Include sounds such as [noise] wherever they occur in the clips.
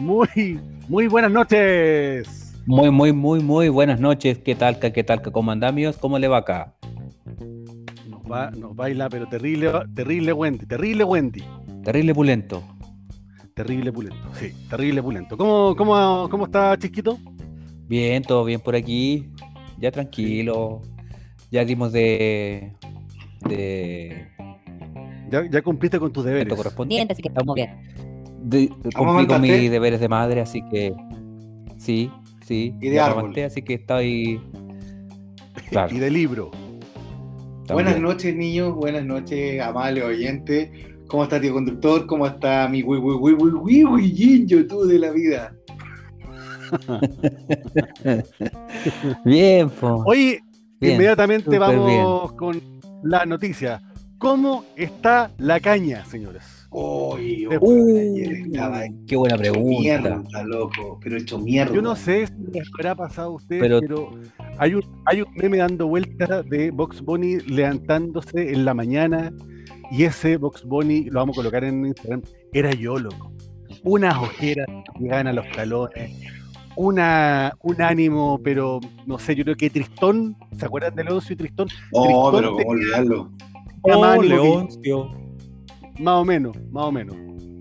Muy, muy buenas noches. Muy, muy, muy, muy buenas noches. ¿Qué tal, qué tal, cómo andamios? ¿Cómo le va acá? Nos, va, nos baila, pero terrible, terrible Wendy, terrible Wendy. Terrible pulento. Terrible pulento, sí, terrible pulento. ¿Cómo, cómo, cómo está, Chiquito? Bien, todo bien por aquí. Ya tranquilo. Ya dimos de. de. Ya, ya cumpliste con tus deberes. correspondiente, así que estamos bien. De, cumplí con mis deberes de madre, así que. Sí, sí. Y de árbol. así que estoy. Claro. y de libro. Buenas noches, niños. Buenas noches, amable oyente. ¿Cómo está, tío conductor? ¿Cómo está mi wi wi wi wi tú de la vida? [laughs] bien, po. Hoy inmediatamente vamos con la noticia. ¿Cómo está la caña, señores? Uy, qué buena pregunta. Mierda, loco, pero hecho mierda. Yo no sé si les habrá pasado a ustedes, pero, hay, un, hay un meme dando vuelta de Box Bunny levantándose en la mañana y ese Box Bunny, lo vamos a colocar en Instagram, era yo, loco. Unas ojeras que llegaban a los talones, una, un ánimo, pero no sé, yo creo que Tristón, ¿se acuerdan de Leoncio y Tristón? Oh, pero cómo olvidarlo. Oh, Leoncio. Más o menos, más o menos.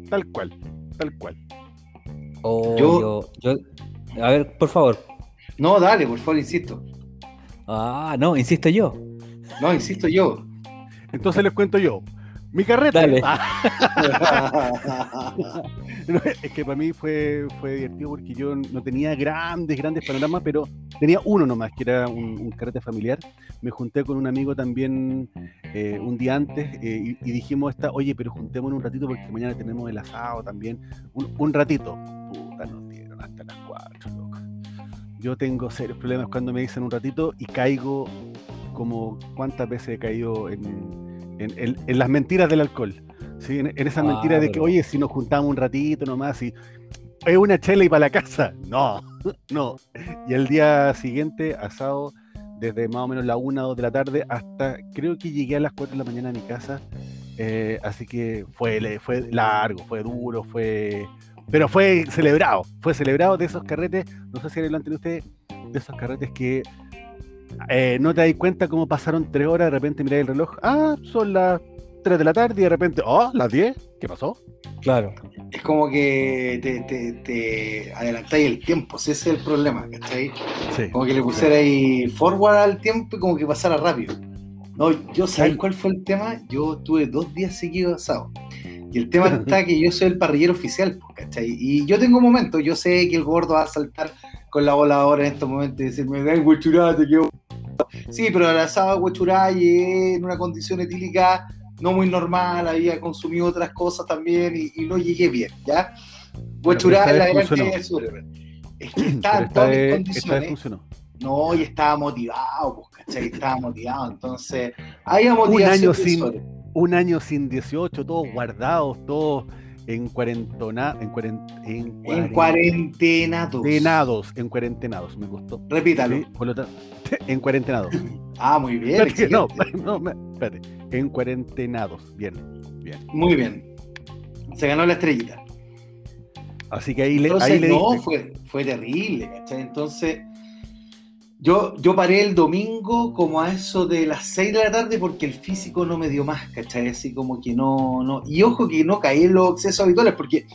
Tal cual, tal cual. Oh, yo, yo, a ver, por favor. No, dale, por favor, insisto. Ah, no, insisto yo. No, insisto yo. Entonces les cuento yo. Mi carreta. [laughs] [laughs] es que para mí fue, fue divertido porque yo no tenía grandes, grandes panoramas, pero tenía uno nomás, que era un, carrete familiar. Me junté con un amigo también eh, un día antes eh, y, dijimos, esta, oye, pero juntémonos un ratito porque mañana tenemos el asado también. Un, ratito. Puta, nos dieron hasta las cuatro, loco. Yo tengo serios problemas cuando me dicen un ratito y caigo como cuántas veces he caído en en, las mentiras del alcohol. ¿sí? En, esas ah, mentiras de que, oye, si nos juntamos un ratito nomás, y es una chela y para la casa. [laughs] No, [laughs] no. Y el día siguiente, asado, desde más o menos la una o dos de la tarde hasta, creo que llegué a las 4 de la mañana a mi casa. Eh, así que fue, fue largo, fue duro, fue. Pero fue celebrado, fue celebrado de esos carretes, no sé si lo han tenido ustedes, de esos carretes que eh, no te das cuenta cómo pasaron tres horas, de repente miráis el reloj, ah, son las 3 de la tarde y de repente, oh, las 10, ¿qué pasó? Claro. Es como que te, te, te adelantáis el tiempo, ese es el problema, ¿cachai? Sí, como que le pusierais forward al tiempo y como que pasara rápido. No, yo, ¿sabes cuál fue el tema? Yo tuve dos días seguidos asado. Y el tema está que yo soy el parrillero oficial, ¿cachai? Y yo tengo un momento, yo sé que el gordo va a saltar con la voladora en estos momentos y decirme, ven, huechurate, que Sí, pero el asado huechuray en una condición etílica no muy normal, había consumido otras cosas también y, no llegué bien, ¿ya? Huechuray la gran que es Es que estaba en todas mis condiciones. No, y estaba motivado, pues, ¿cachai? Estaba motivado, entonces había motivación. Un año sin, un año sin 18, todos guardados, todos en cuarentona, en, en, en cuarentenados. En cuarentenados, me gustó. Repítalo. [laughs] en cuarentenados. [laughs] Ah, muy bien. no, [laughs] no, espérate. En cuarentenados. Bien, bien. Muy bien. Se ganó la estrellita. Así que ahí le, ahí le No, fue, fue terrible, ¿cachai? Entonces, yo, yo paré el domingo como a eso de las 6 de la tarde porque el físico no me dio más, ¿cachai? Así como que no, no. Y ojo que no caí en los excesos habituales porque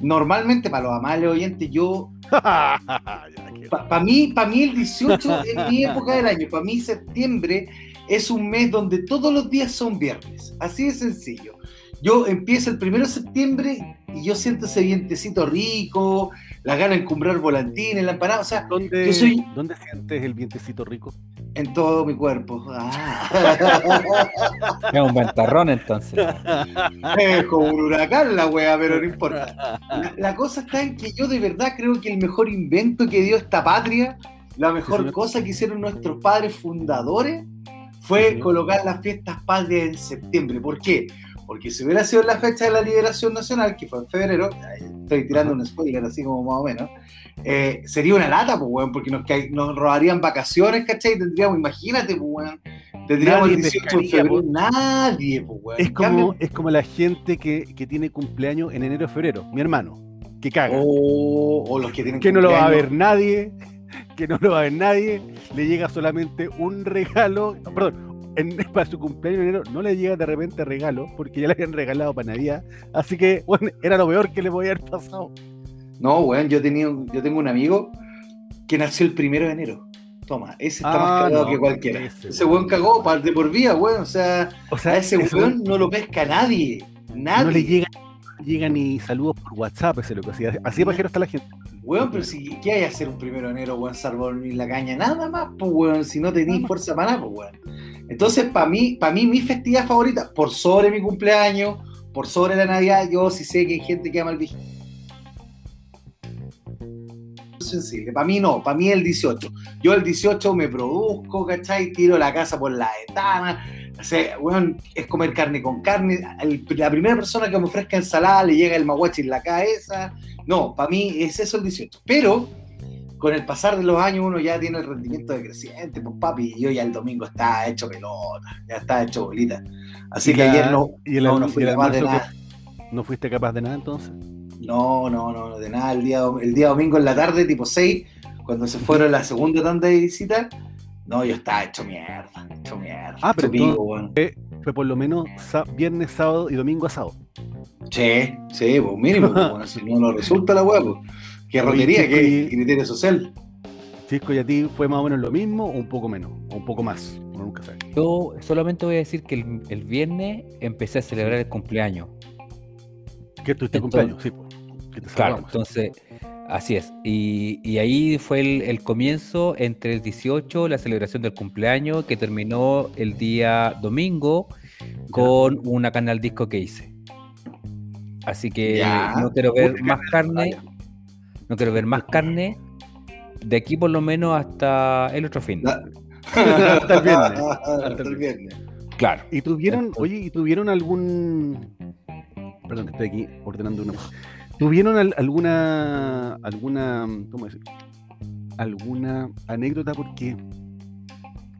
normalmente para los amables oyentes yo... [laughs] para mí, para mí el 18 es mi época del año, para mí septiembre es un mes donde todos los días son viernes, así de sencillo. Yo empiezo el primero de septiembre y yo siento ese vientecito rico, la gana de encumbrar volantines, la empanada. O sea, ¿Dónde, sientes el vientecito rico? En todo mi cuerpo. Ah. [laughs] Es un ventarrón entonces. Es como un huracán la wea, pero no importa. La, cosa está en que yo de verdad creo que el mejor invento que dio esta patria, la mejor cosa que hicieron nuestros padres fundadores, fue colocar las fiestas patrias en septiembre. ¿Por qué? Porque si hubiera sido la fecha de la liberación nacional, que fue en febrero, estoy tirando un spoiler así como más o menos, eh, sería una lata, pues, weón, porque nos, nos robarían vacaciones, ¿cachai? Tendríamos, imagínate, pues, weón, tendríamos el 18 de febrero, nadie, pues, weón. Es como, es como la gente que, que tiene cumpleaños en enero o febrero, mi hermano, que caga. O, los que tienen Que no lo va a ver nadie, que no lo va a ver nadie, le llega solamente un regalo, perdón, en, [laughs] para su cumpleaños en enero no le llega de repente regalo, porque ya le habían regalado para Navidad, así que, bueno, era lo peor que le podía haber pasado. No, weón, yo, tenía, yo tengo un amigo que nació el primero de enero. Toma, ese está más ah, cagado que cualquiera. Ese, weón cagó de por vida, weón. O sea, o sea a ese, weón, no lo pesca nadie. Nadie. No le llega, llega ni saludos por WhatsApp, ese lo que hacía. Así de pajero está la gente. Weón, pero si, ¿qué hay a hacer un primero de enero, weón? Salvo ni la caña, nada más, pues, weón. Si no tenéis fuerza para nada, pues, weón. Entonces, para mí, para mí, mi festividad favorita, por sobre mi cumpleaños, por sobre la Navidad, yo sí sé que hay gente que ama el vigil sensible. Para mí no, para mí el 18. Yo el 18 me produzco, ¿cachai? Tiro la casa por la ventana. O sea, bueno, es comer carne con carne. la primera persona que me ofrezca ensalada le llega el maguachi en la cabeza. No, para mí es eso el 18. Pero con el pasar de los años uno ya tiene el rendimiento decreciente, pues papi, yo ya el domingo está hecho pelota, ya está hecho bolita. Así que ayer no, ¿y no, no fui capaz de nada. ¿No fuiste capaz de nada entonces? No, no, no, de nada. El día, el día domingo en la tarde, tipo 6, cuando se fueron la segunda tanda de visita, no, yo estaba hecho mierda, hecho mierda. Ah, pero fue, por lo menos viernes, sábado y domingo asado. Sí, sí, pues mínimo, pues, si no nos resulta la hueá, pues. Qué rotería, qué criterio social. Chisco, ¿y a ti fue más o menos lo mismo o un poco menos? O un poco más, nunca sabe. Yo solamente voy a decir que el, el viernes empecé a celebrar el cumpleaños. ¿Qué tuviste cumpleaños? Sí, pues. Claro, entonces, así es. Y, ahí fue el, comienzo entre el 18, la celebración del cumpleaños, que terminó el día domingo con una canal disco que hice. Así que no quiero ver más carne. No quiero ver más carne de aquí por lo menos hasta el otro fin. [laughs] hasta el viernes. [laughs] Hasta el viernes. Claro. ¿Y tuvieron, oye, ¿y tuvieron algún. Perdón, estoy aquí ordenando una. ¿Tuvieron alguna, alguna, ¿cómo decir? alguna anécdota? Porque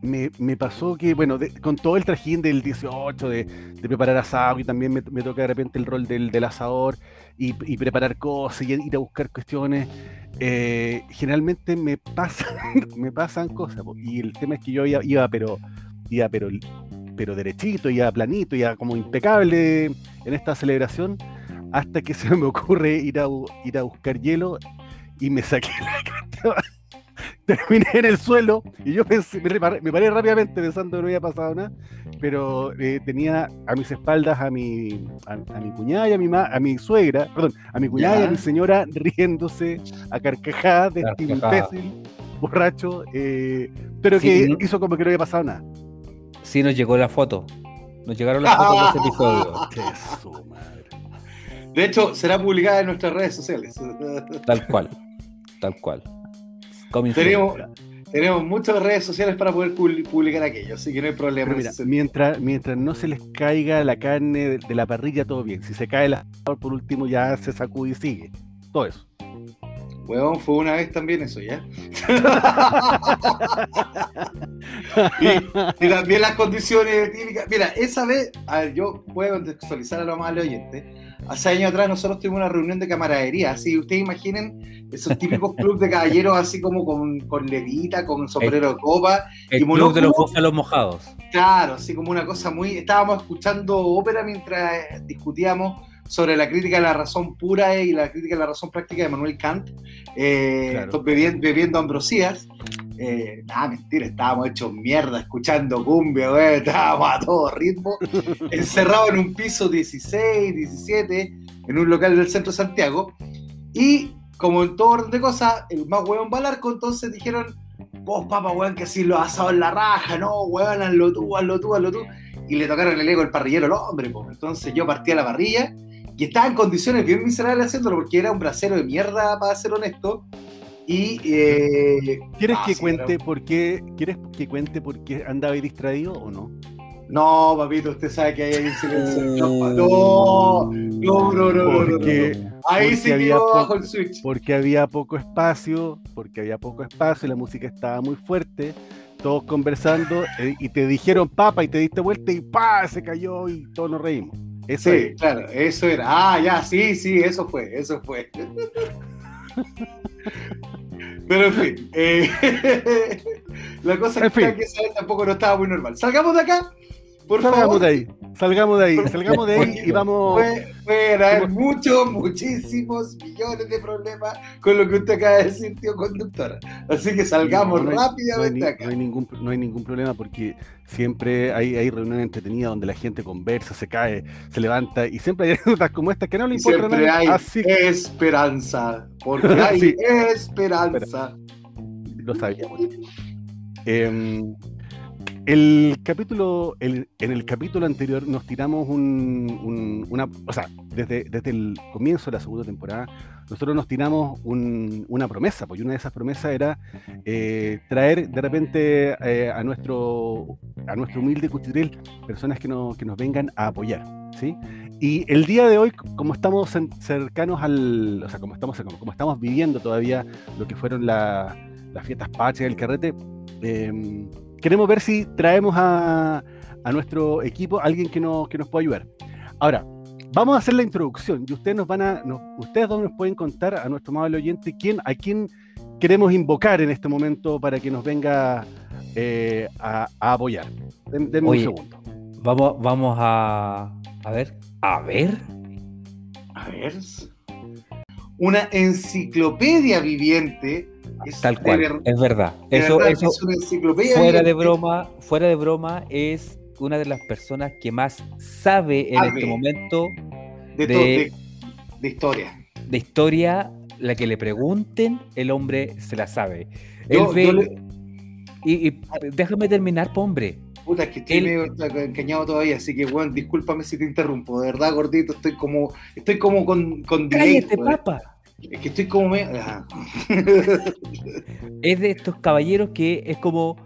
me, pasó que, bueno, con todo el trajín del 18, de, preparar asado, y también me, toca de repente el rol del, asador y, preparar cosas y ir a buscar cuestiones, eh, generalmente me pasan, [laughs] me pasan cosas. Y el tema es que yo iba, pero, iba pero, pero derechito, iba planito, iba como impecable en esta celebración hasta que se me ocurre ir a, ir a buscar hielo y me saqué la [laughs] Terminé en el suelo y yo pensé, me, paré rápidamente pensando que no había pasado nada, pero eh, tenía a mis espaldas a mi, a, mi cuñada y a mi, a mi suegra, perdón, a mi cuñada y a mi señora riéndose a carcajadas de este imbécil, borracho, eh, pero que hizo como que no había pasado nada. Sí, nos llegó la foto. Nos llegaron las fotos de ese episodio. [laughs] Qué de hecho, será publicada en nuestras redes sociales. Tal cual, tal cual. Tenemos, tenemos muchas redes sociales para poder publicar aquello, así que no hay problema. mientras, mientras no se les caiga la carne de, la parrilla, todo bien. Si se cae el asador, por último, ya se sacude y sigue. Todo eso. Huevón, fue una vez también eso, ¿ya? [laughs] y, también las condiciones típicas. Mira, esa vez, a ver, yo puedo contextualizar a los más oyentes hace años atrás nosotros tuvimos una reunión de camaradería, así ustedes imaginen esos típicos clubes de caballeros así como con, con levita, con sombrero de copa. El y club de los búfalos mojados. Claro, así como una cosa muy... Estábamos escuchando ópera mientras discutíamos sobre la crítica de la razón pura y la crítica de la razón práctica de Manuel Kant, eh, bebiendo, ambrosías. Eh, nada, mentira, estábamos hechos mierda escuchando cumbia, estábamos a todo ritmo, [laughs] encerrados en un piso 16, 17, en un local del centro de Santiago. Y como en todo orden de cosas, el más huevón va al arco, entonces dijeron, vos, papá, weón, que si lo asado en la raja, no, weón, hazlo tú, hazlo tú, hazlo tú. Y le tocaron el ego el parrillero al hombre, pues. Entonces yo partí a la parrilla y estaba en condiciones bien miserables haciéndolo porque era un brasero de mierda, para ser honesto. Y, eh, ¿Quieres que cuente por qué, ¿Quieres que cuente por qué andaba distraído o no? No, papito, usted sabe que ahí hay un silencio. [laughs] No, no, no, no, no, Ahí se quedó bajo el switch. Porque había poco espacio, porque había poco espacio, y la música estaba muy fuerte, todos conversando, eh, y te dijeron papa y te diste vuelta y pa, se cayó y todos nos reímos. Sí, claro, eso era. Ah, ya, sí, sí, eso fue, eso fue. [laughs] Pero en fin, eh, [laughs] la cosa es que tampoco no estaba muy normal. Salgamos de acá salgamos de ahí, salgamos de ahí, salgamos de ahí y vamos. Pueden haber muchos, muchísimos millones de problemas con lo que usted acaba de decir, tío conductora. Así que salgamos rápidamente acá. No hay, ningún, no hay ningún problema porque siempre hay, hay reuniones entretenidas donde la gente conversa, se cae, se levanta y siempre hay [laughs] anécdotas como esta que no le importa siempre Hay esperanza, porque [laughs] hay esperanza. Lo sabíamos. Eh, el capítulo, en el capítulo anterior nos tiramos un, una, o sea, desde, desde el comienzo de la segunda temporada, nosotros nos tiramos una promesa, porque una de esas promesas era eh, traer de repente eh, a, nuestro, a nuestro humilde cuchitril personas que, que nos vengan a apoyar, ¿sí? Y el día de hoy, como estamos cercanos al, o sea, como estamos, como, estamos viviendo todavía lo que fueron las fiestas patrias del carrete, eh, queremos ver si traemos a, nuestro equipo alguien que, nos pueda ayudar. Ahora, vamos a hacer la introducción y ustedes nos van a, ustedes dos nos pueden contar a nuestro amable oyente quién, a quién queremos invocar en este momento para que nos venga eh, a, apoyar. Denme un segundo. Vamos, vamos a, a ver, a ver. A ver. Una enciclopedia viviente Tal cual, es verdad. Eso, eso fuera de broma, fuera de broma, es una de las personas que más sabe en este momento de, historia. De historia, la que le pregunten, el hombre se la sabe. y, déjame terminar, hombre. Puta, es que estoy medio engañado todavía, así que bueno, discúlpame si te interrumpo. De verdad, gordito, estoy como, estoy como con, con Cállate, papa. Es que estoy como es de estos caballeros que es como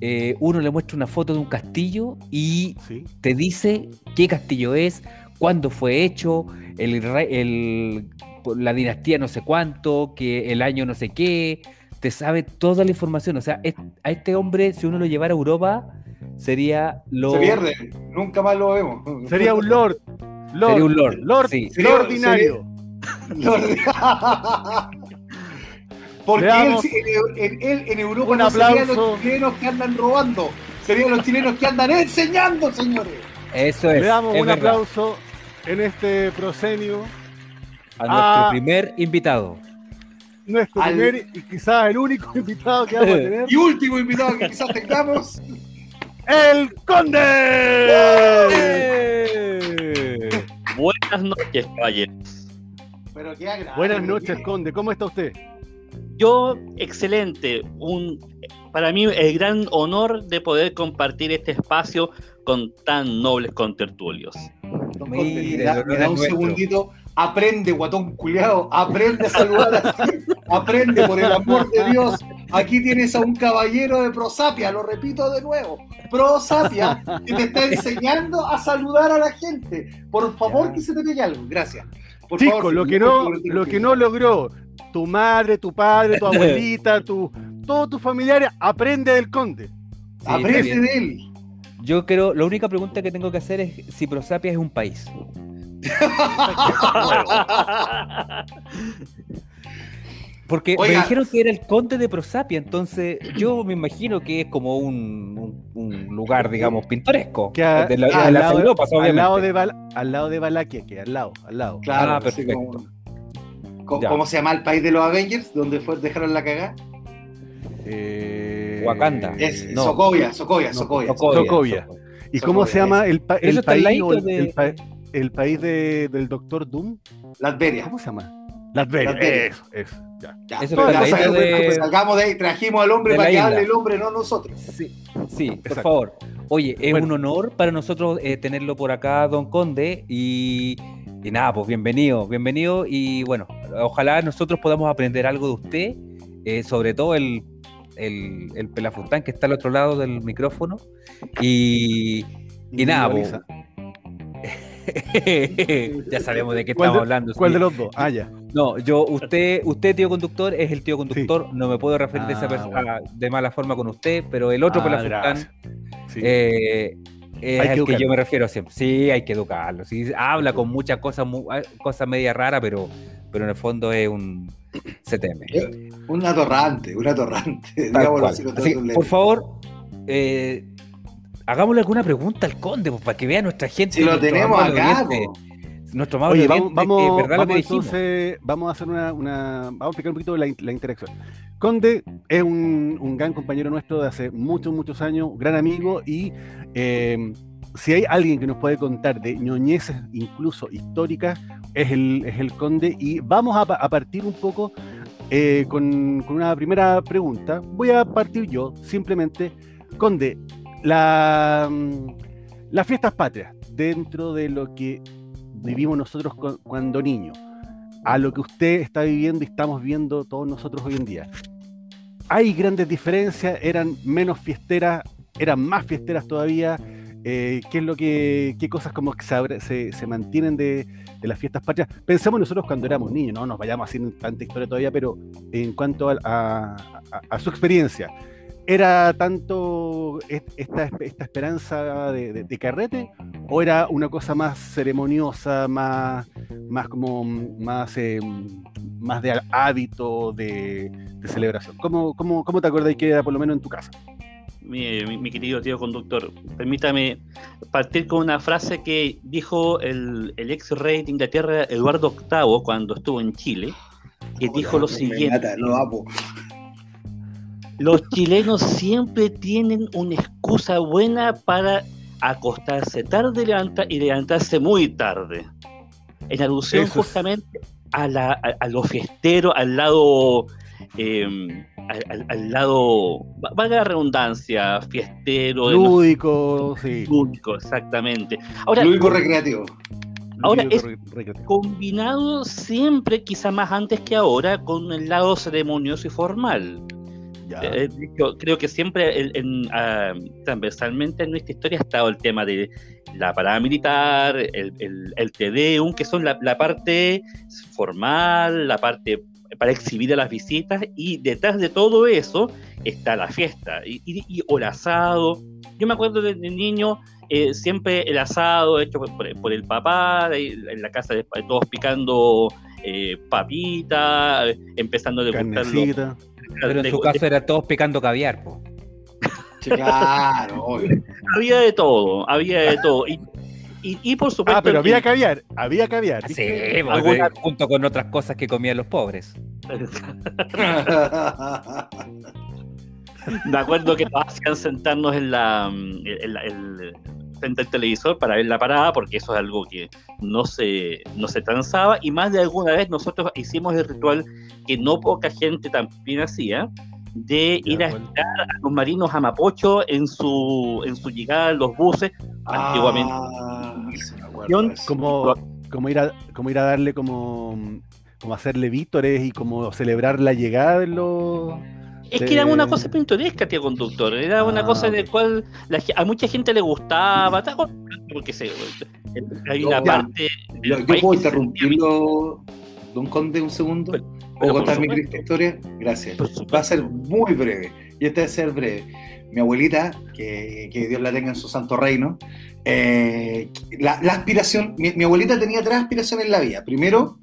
eh, uno le muestra una foto de un castillo y te dice qué castillo es, cuándo fue hecho, el, la dinastía no sé cuánto, que el año no sé qué, te sabe toda la información. O sea, a este hombre, si uno lo llevara a Europa, sería lo. Se pierde, nunca más lo vemos. Sería un lord. sería un lord. Lord, sí. ordinario. Porque él, en, en, Europa un no serían los chilenos que andan robando, serían los chilenos que andan enseñando, señores. Eso es. Le damos un aplauso en este prosenio a nuestro primer invitado. Nuestro primer y quizás el único [laughs] invitado que vamos a [laughs] tener. Y último invitado que quizás tengamos. ¡El Conde! Buenas noches, caballeros. Buenas noches, Conde. ¿Cómo está usted? Yo, excelente. Un, para mí, el gran honor de poder compartir este espacio con tan nobles contertulios. Mira, me da un segundito. Aprende, guatón culiado. Aprende a saludar. aprende, por el amor de Dios. Aquí tienes a un caballero de Prosapia, lo repito de nuevo. Prosapia, que te está enseñando a saludar a la gente. Por favor, que se te pegue algo. Gracias. Chico, lo que no, lo que no logró tu madre, tu padre, tu [laughs] abuelita, tu, todos tus familiares, aprende del conde. aprende de él. Yo creo, la única pregunta que tengo que hacer es si Prosapia es un país. [laughs] [laughs] Porque me dijeron que era el conde de Prosapia, entonces yo me imagino que es como un, lugar, digamos, pintoresco. Que de la, al, lado, al, lado de al lado de Valaquia, que al lado, al lado. Claro, ah, perfecto. ¿Cómo, se llama el país de los Avengers? ¿Dónde fue, dejaron la cagada? Eh, Wakanda. Es Sokovia, Sokovia, Sokovia, Sokovia. ¿Y cómo se llama el, el país, el, el, país de, del Doctor Doom? Latveria. ¿Cómo se llama? Latveria, eso, eso. Ya. Eso de... salgamos de ahí, trajimos al hombre para que hable el hombre, no nosotros. Sí, sí por favor. Oye, es un honor para nosotros eh, tenerlo por acá, don Conde, y, y, nada, pues bienvenido, bienvenido, y bueno, ojalá nosotros podamos aprender algo de usted, eh, sobre todo el, el, el pelafután que está al otro lado del micrófono, y Y nada, [laughs] ya sabemos de qué estamos hablando. ¿Cuál de los dos? Ah, ya. No, yo, usted, usted tío conductor, es el tío conductor, no me puedo referir de, esa ah, de mala forma con usted, pero el otro por la ah, sí. eh, es al que yo me refiero siempre. Sí, hay que educarlo. Sí, habla con muchas cosas, ah, cosas media raras, pero, pero en el fondo es un CTM. Un atorrante, un atorrante. por favor, eh, hagámosle alguna pregunta al conde, pues, para que vea nuestra gente. Si lo tenemos acá, nuestro amable vamos, vamos, vamos entonces, vamos a hacer una, vamos a explicar un poquito la, la interacción. Conde es un, un, gran compañero nuestro de hace muchos, muchos años, gran amigo y eh, si hay alguien que nos puede contar de ñoñeces incluso históricas, es el, es el Conde y vamos a, a partir un poco eh, con, con, una primera pregunta. Voy a partir yo, simplemente, Conde, la, mm, las fiestas patrias, dentro de lo que vivimos nosotros cuando niños, a lo que usted está viviendo y estamos viendo todos nosotros hoy en día. Hay grandes diferencias, eran menos fiesteras, eran más fiesteras todavía. Eh, ¿Qué es lo que, qué cosas como que se, se, mantienen de, de, las fiestas patrias? Pensamos nosotros cuando éramos niños, no nos vayamos haciendo tanta historia todavía, pero en cuanto a, a su experiencia, ¿Era tanto esta, esta esperanza de, carrete o era una cosa más ceremoniosa, más, más como más, eh, más de hábito de, celebración? ¿Cómo, cómo, cómo te acordáis que era por lo menos en tu casa? Mi, querido tío conductor, permítame partir con una frase que dijo el, el ex rey de Inglaterra, Eduardo VIII, cuando estuvo en Chile, que dijo lo siguiente. Los chilenos siempre tienen una excusa buena para acostarse tarde y levantarse muy tarde. En alusión justamente a, la, a, lo fiestero, al lado, em, al, lado, valga la redundancia, fiestero. Lúdico, sí. Lúdico, exactamente. Ahora, lúdico recreativo. Ahora es combinado siempre, quizá más antes que ahora, con el lado ceremonioso y formal. Eh, creo que siempre ah, transversalmente en nuestra historia ha estado el tema de la parada militar, el, el, Tedeum, que son la, parte formal, la parte para exhibir a las visitas, y detrás de todo eso está la fiesta y, o el asado. Yo me acuerdo de, niño, eh, siempre el asado hecho por, el papá, en la casa de todos picando eh, papita, empezando a degustar pero en su caso era todos picando caviar, po. Claro, [laughs] Había de todo, había de todo. Y, y, por supuesto. Ah, pero había caviar, había caviar. Sí, junto con otras cosas que comían los pobres. [laughs] Me acuerdo que nos hacían sentarnos en la, frente al televisor para ver la parada, porque eso es algo que no se, no se transaba, y más de alguna vez nosotros hicimos el ritual que no poca gente también hacía, de ir a esperar a los marinos a Mapocho en su, en su llegada en los buses, ah, antiguamente. Como, como, ir a, como ir a darle como, como hacerle vítores y como celebrar la llegada de los es que era una cosa pintoresca, tío conductor. Era una ah, cosa de cual a mucha gente le gustaba. Porque se, hay una parte. Yo, puedo interrumpirlo, don Conde, un segundo. ¿Puedo contar mi historia? Gracias. Va a ser muy breve. Y este va a ser breve. Mi abuelita, que, que Dios la tenga en su santo reino, eh, la, la, aspiración, mi, mi abuelita tenía tres aspiraciones en la vida. Primero,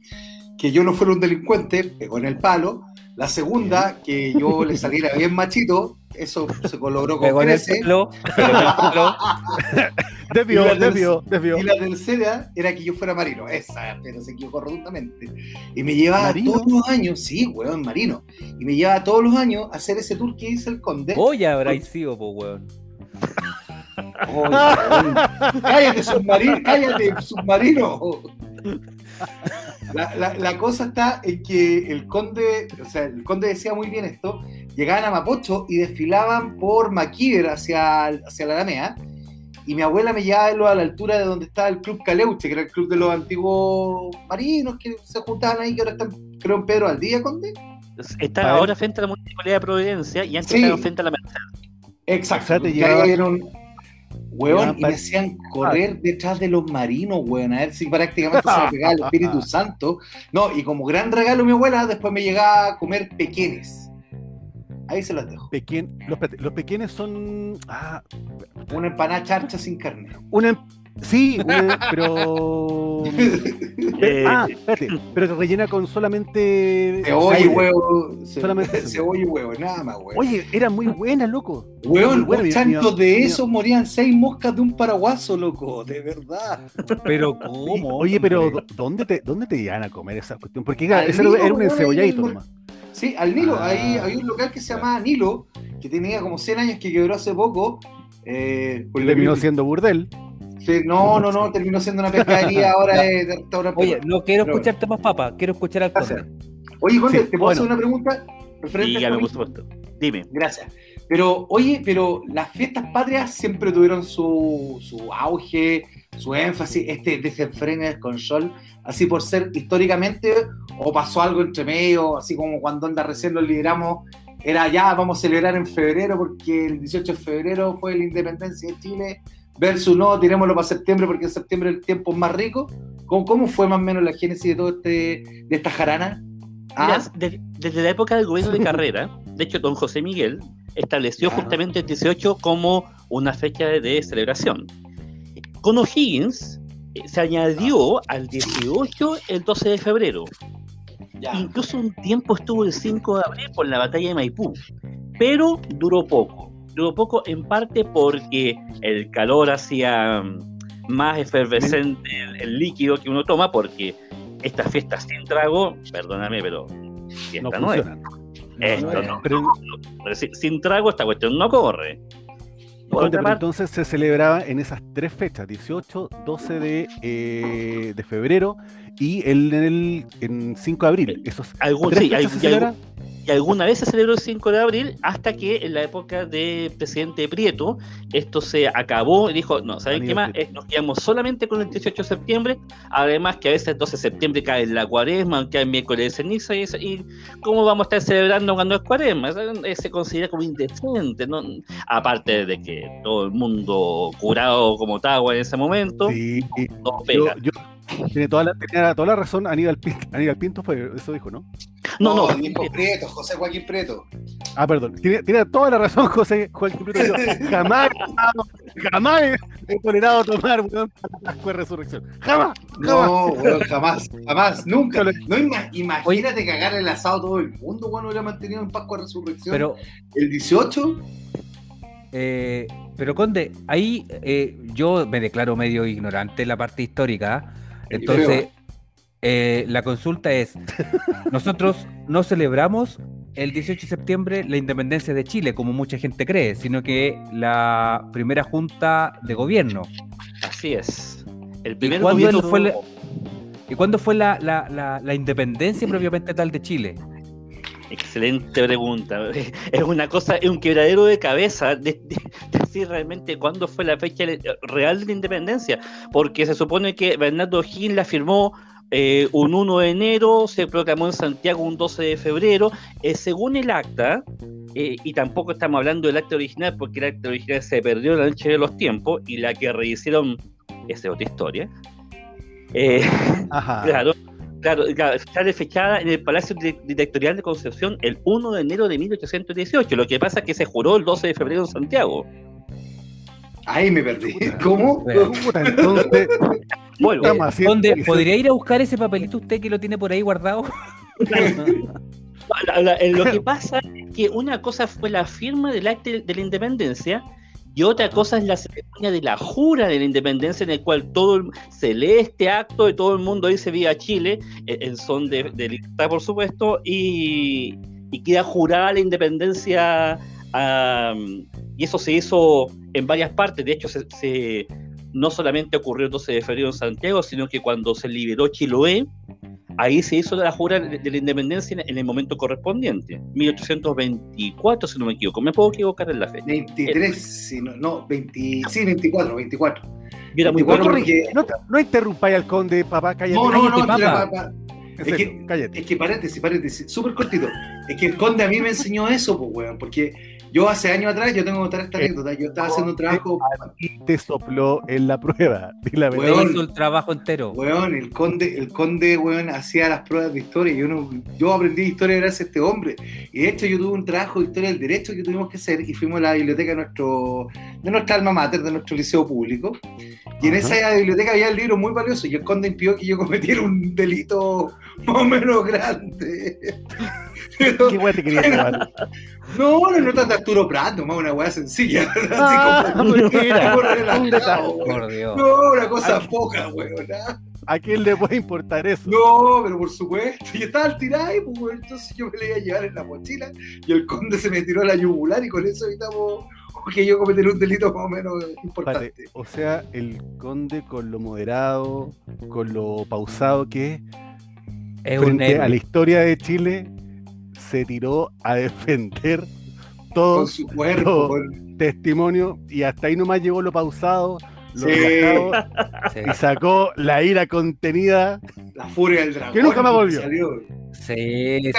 que yo no fuera un delincuente, pegó en el palo la segunda, que yo le saliera bien machito, eso se logró con ese. [laughs] desvió, desvió, desvió. Y la tercera era que yo fuera marino. Esa, pero se equivocó rotundamente. Y me llevaba todos los años, sí, weón, marino. Y me llevaba todos los años a hacer ese tour que hizo el conde. Hoy habráis sido, po, weón. cállate, submarino, cállate, submarino. La, cosa está en que el conde, o sea, el conde decía muy bien esto, llegaban a Mapocho y desfilaban por Maquíver hacia, hacia la Alamea, y mi abuela me llevaba a la altura de donde estaba el Club Caleuche, que era el club de los antiguos marinos que se juntaban ahí, que ahora están, creo, en Pedro al día, conde. Están ahora frente a la Municipalidad de Providencia y antes estaban frente a la Merced. Exacto. Te llevaban, Weón, y me hacían correr detrás de los marinos, weón, a ver si prácticamente se me pegaba el Espíritu [laughs] Santo. No, y como gran regalo mi abuela, después me llegaba a comer pequeños. Ahí se los dejo. los, pequeños son. Ah, una empanada charcha sin carne. Una, Sí, pero. [laughs] Eh, ah, espérate, pero rellena con solamente. Cebolla y huevo. Solamente [laughs] cebolla y huevo, nada más, huevo. Oye, era muy buena, loco. Huevón, tanto de eso morían seis moscas de un paraguaso, loco, de verdad. Pero, [laughs] ¿cómo? Oye, pero ¿dónde te, dónde te iban a comer esa cuestión? Porque era, era un encebolladito nomás. Sí, al Nilo. Ahí ah, había un local que se llamaba Nilo, que tenía como 100 años, que quebró hace poco. Eh, terminó siendo burdel no, no, no, terminó siendo una [laughs] pescadería ahora de, restaurante. Oye, no quiero escucharte más papa, quiero escuchar al Conde. Oye, Conde, ¿te puedo hacer una pregunta? Dígame, por supuesto. Dime. Gracias. Pero, oye, pero las fiestas patrias siempre tuvieron su, su auge, su énfasis, este desenfrene con sol, así por ser históricamente, o pasó algo entre medio, así como cuando anda recién lo lideramos, era ya, vamos a celebrar en febrero, porque el 18 de febrero fue la independencia de Chile, versus no, tirémoslo para septiembre porque en septiembre el tiempo es más rico. ¿Cómo, cómo fue más o menos la génesis de todo este, de esta jarana? ¿Ah? desde la época del gobierno de [laughs] carrera, de hecho, don José Miguel estableció justamente el 18 como una fecha de, celebración. Con O'Higgins eh, se añadió ah. al 18 el 12 de febrero. Incluso un tiempo estuvo el 5 de abril por la batalla de Maipú, pero duró poco duró poco en parte porque el calor hacía mm, más efervescente el, líquido que uno toma, porque estas fiestas sin trago, perdóname, pero fiesta no, es. Esto no, sin trago esta cuestión no corre. entonces se celebraba en esas tres fechas, 18, 12 de, eh, de febrero y el, el, en 5 de abril. Esos ¿Algún, sí, hay, y alguna vez se celebró el 5 de abril hasta que en la época del presidente Prieto esto se acabó y dijo, no, ¿saben qué más? Nos quedamos solamente con el 18 de septiembre, además que a veces el 12 de septiembre cae en la cuaresma, cae el miércoles de ceniza y, ¿cómo vamos a estar celebrando cuando es cuaresma? Se considera como indecente, ¿no? Aparte de que todo el mundo curado como Tagua en ese momento, sí, pega. Tiene toda la, tenía toda la razón Aníbal Pinto, Aníbal Pinto fue, eso dijo, ¿no? No, no. no Prieto, José Joaquín Prieto. Ah, perdón. Tiene, tiene, toda la razón José Joaquín Prieto. [laughs] jamás, jamás he tolerado tomar weón para la resurrección. Jamás. No, weón, jamás, jamás, nunca. No imagínate cagar el asado todo el mundo, bueno, hubiera mantenido en Pascua Resurrección. Pero el 18. Eh, pero Conde, ahí eh, yo me declaro medio ignorante en la parte histórica. Entonces, eh, la consulta es, nosotros no celebramos el 18 de septiembre la independencia de Chile, como mucha gente cree, sino que la primera junta de gobierno. Así es. El primer ¿Y cuándo fue, la, ¿y cuándo fue la, la, independencia propiamente tal de Chile? Excelente pregunta. [laughs] Es una cosa, es un quebradero de cabeza de, decir realmente cuándo fue la fecha real de la independencia, porque se supone que Bernardo Gil la firmó eh, un 1 de enero, se proclamó en Santiago un 12 de febrero. Eh, según el acta, eh, y tampoco estamos hablando del acta original, porque el acta original se perdió en la noche de los tiempos, y la que rehicieron, es otra historia. [laughs] claro, claro, está fechada en el Palacio Directorial de Concepción el 1 de enero de 1818. Lo que pasa es que se juró el 12 de febrero en Santiago. Ahí me perdí. ¿Cómo? Entonces, [laughs] ¿Dónde, ¿Podría ir a buscar ese papelito usted que lo tiene por ahí guardado? [laughs] lo que pasa es que una cosa fue la firma del acto de la independencia y otra cosa es la ceremonia de la jura de la independencia, en el cual todo se lee este acto y todo el mundo dice viva Chile, e, en son de, libertad, por supuesto, y, queda jurada la independencia. y eso se hizo en varias partes. De hecho, se no solamente ocurrió el 12 de febrero en Santiago, sino que cuando se liberó Chiloé, ahí se hizo la jura de, la independencia en, el momento correspondiente, 1824, si no me equivoco. Me puedo equivocar en la fecha. 23, no, no 20, sí, 24, 24. Mira, muy bueno porque... no, no interrumpáis al conde, papá, cállate. No, no, no, papá. Es, que, cállate. es que paréntesis, paréntesis, súper cortito. Es que el conde a mí me enseñó eso, pues, weón, porque Yo hace años atrás, yo tengo que contar esta eh, anécdota, yo estaba haciendo un trabajo... Y te sopló en la prueba. [laughs] La weón, hizo el trabajo entero. Weón, el conde, el conde, weón, hacía las pruebas de historia. Yo, no, yo aprendí historia gracias a este hombre. Y de hecho yo tuve un trabajo de historia del derecho que tuvimos que hacer y fuimos a la biblioteca de, nuestro, de nuestra alma mater, de nuestro liceo público. Y en esa biblioteca había el libro muy valioso y el conde impidió que yo cometiera un delito [laughs] más o menos grande. ¿Qué weón te quería llevar? No, no, no tanto Arturo Prat, nomás una weá sencilla. Ah, como, No, una cosa poca, weón. ¿A quién le puede importar eso? No, pero por supuesto. Y estaba al tirar, pues, entonces yo me le iba a llevar en la mochila y el conde se me tiró a la yugular y con eso evitamos que yo cometer un delito más o menos importante. o sea, el conde con lo moderado, con lo pausado que es, frente a la historia de Chile, se tiró a defender todo su cuerpo, [laughs] testimonio y hasta ahí nomás llegó lo pausado, lo y sacó la ira contenida. La furia del dragón. Que nunca me volvió. Sí, el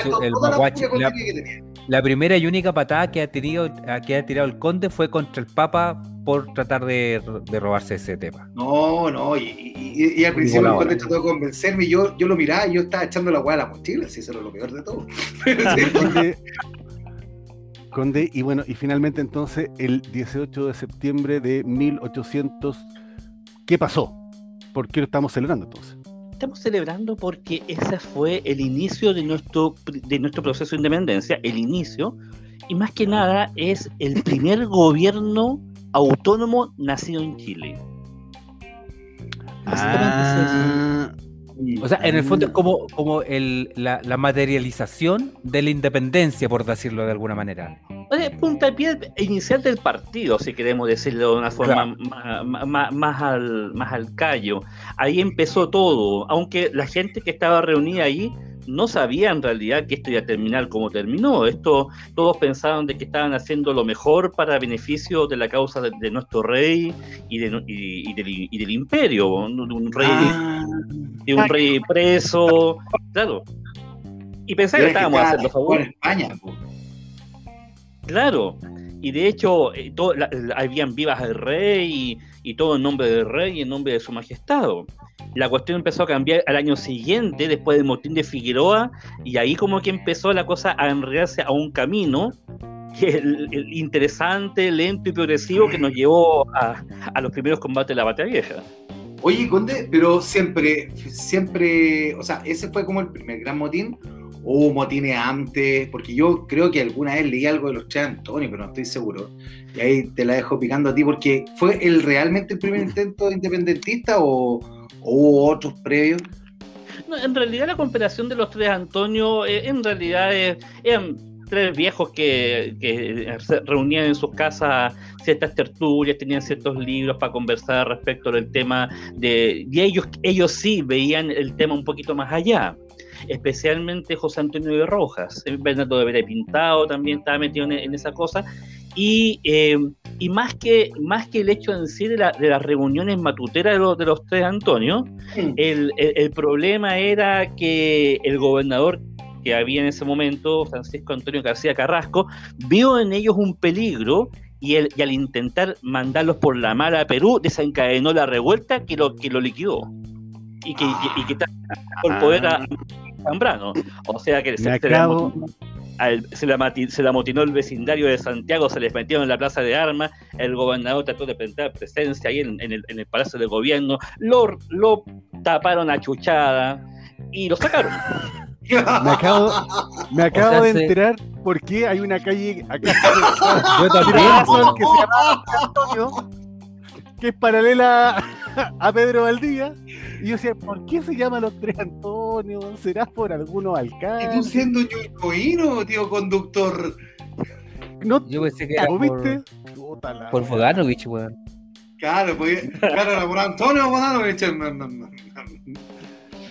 la, primera y única patada que ha, tenido, que ha tirado el conde fue contra el Papa por tratar de, robarse ese tema. No, no, y, al principio conde trató de convencerme, yo, yo lo miraba y yo estaba echando la hueá a la mochila, si eso era lo peor de todo. [laughs] conde, y bueno, y finalmente entonces el 18 de septiembre de 1800, ¿qué pasó? ¿Por qué lo estamos celebrando entonces? estamos celebrando porque ese fue el inicio de nuestro, de nuestro proceso de independencia, el inicio, y más que nada es el primer gobierno autónomo nacido en Chile. Ah, o sea, en el fondo es como, como el, la, la, materialización de la independencia, por decirlo de alguna manera. Punta de pie inicial del partido, si queremos decirlo de una forma más, más, al, más al callo. Ahí empezó todo, aunque la gente que estaba reunida ahí no sabía en realidad que esto iba a terminar como terminó. Esto, todos pensaban de que estaban haciendo lo mejor para beneficio de la causa de, nuestro rey y, de, y, del, imperio, de un rey, ah. de un rey preso, claro. Y pensaban que estábamos haciendo favor. España, Claro, y de hecho, eh, habían vivas del rey y, y, todo en nombre del rey y en nombre de su majestad la cuestión empezó a cambiar al año siguiente, después del motín de Figueroa, y ahí como que empezó la cosa a enredarse a un camino que el, interesante, lento y progresivo que nos llevó a, los primeros combates de la batalla vieja. Oye, Conde, pero siempre, siempre, o sea, ese fue como el primer gran motín, o hubo motines antes, porque yo creo que alguna vez leí algo de los Tres Antonio, pero no estoy seguro. Y ahí te la dejo picando a ti, porque ¿fue el realmente el primer intento independentista o, hubo otros previos? No, en realidad la comparación de los tres Antonio, eh, en realidad eran tres viejos que, se reunían en sus casas ciertas tertulias, tenían ciertos libros para conversar respecto del tema de... Y ellos, ellos sí veían el tema un poquito más allá especialmente José Antonio de Rojas. Bernardo de Vera Pintado también estaba metido en, esa cosa. Y, eh, y, más, que, más que el hecho en sí de, la, de las reuniones matuteras de los, de los tres Antonio, el, el, problema era que el gobernador que había en ese momento, Francisco Antonio García Carrasco, vio en ellos un peligro y, el, y al intentar mandarlos por la mala a Perú, desencadenó la revuelta que lo, que lo liquidó. Y que, y, que, el poder a, Zambrano. O sea que se, se, la, se, amotinó el vecindario de Santiago, se les metieron en la plaza de armas, el gobernador trató de plantar presencia ahí en, el, Palacio de Gobierno, lo, lo taparon a chuchada y lo sacaron. Me acabo, me acabo de enterar por qué hay una calle acá Yo también, que se llama Antonio, que es paralela a Pedro Valdía. Y yo decía, ¿por qué se llama los tres Antonio? ¿Será por algunos alcaldes? ¿Y tú siendo Yuicoíno, tío conductor? No, yo pensé que era por, ¿viste? por Foganovich, weón. Claro, pues, claro, era por Antonio Foganovich.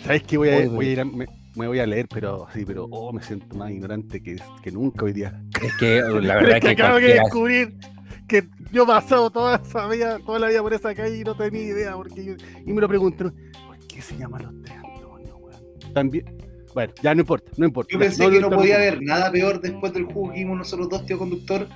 ¿Sabes qué? Voy a, voy a ir a, me, voy a leer, pero sí, pero oh, me siento más ignorante que, que nunca hoy día. Es que la [laughs] verdad es que acabo de descubrir que yo he pasado toda esa vida, toda la vida por esa calle y no tenía idea, porque y me lo pregunto, ¿por qué se llaman los tres Antonio, weón? También, bueno, ya no importa, no importa. Yo pensé que no podía haber nada peor después del juego que vimos nosotros dos, tío conductor,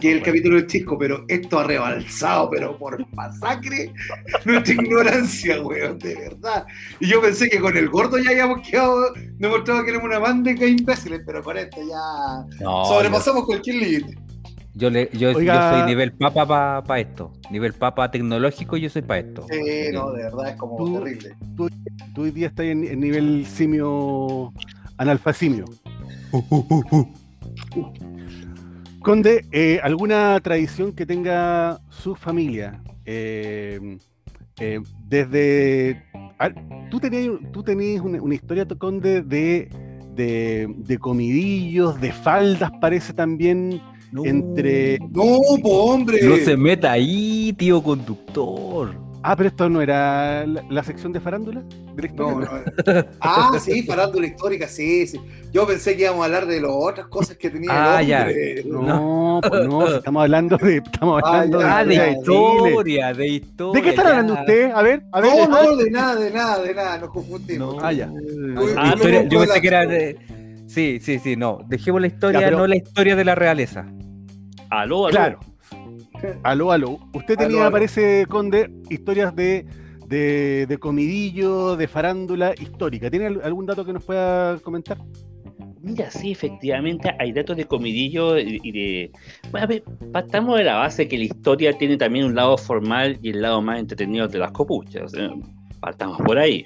que el capítulo del Chisco, pero esto ha rebalsado, pero por masacre, [laughs] nuestra ignorancia, weón, de verdad. Y yo pensé que con el gordo ya habíamos quedado, demostrado que éramos una banda de imbéciles, pero con esto ya sobrepasamos cualquier límite. Yo, le, yo, soy nivel papa para esto. Nivel papa tecnológico, yo soy para esto. Sí, no, de verdad es como terrible. Tú, hoy día estás en, nivel simio, analfasimio. Uh, uh, uh, Conde, eh, ¿alguna tradición que tenga su familia? Eh, eh, desde. tú tenías, tú tenías una, historia, Conde, de, de, comidillos, de faldas, parece también. Entre. No, hombre. No se meta ahí, tío conductor. Ah, pero esto no era la, sección de farándula. No, no. Ah, sí, farándula histórica, sí, sí. Yo pensé que íbamos a hablar de las otras cosas que tenía ah, Ya. No, pues no, estamos hablando de. Estamos ah, hablando ah, de, historia, de historia. ¿De qué están hablando ustedes? A ver, a ver. No, no, de nada, de nada, de nada, nos confundimos. ah, ya. Ah, yo pensé que era de. Sí, sí, sí, no. Dejemos la historia, no la historia de la realeza. Aló, aló. Claro. [laughs] Aló, aló. Usted tenía, parece, Conde, historias de, de, comidillo, de farándula histórica. ¿Tiene algún dato que nos pueda comentar? Mira, sí, efectivamente hay datos de comidillo y de... Bueno, a ver, partamos de la base que la historia tiene también un lado formal y el lado más entretenido de las copuchas. Partamos por ahí.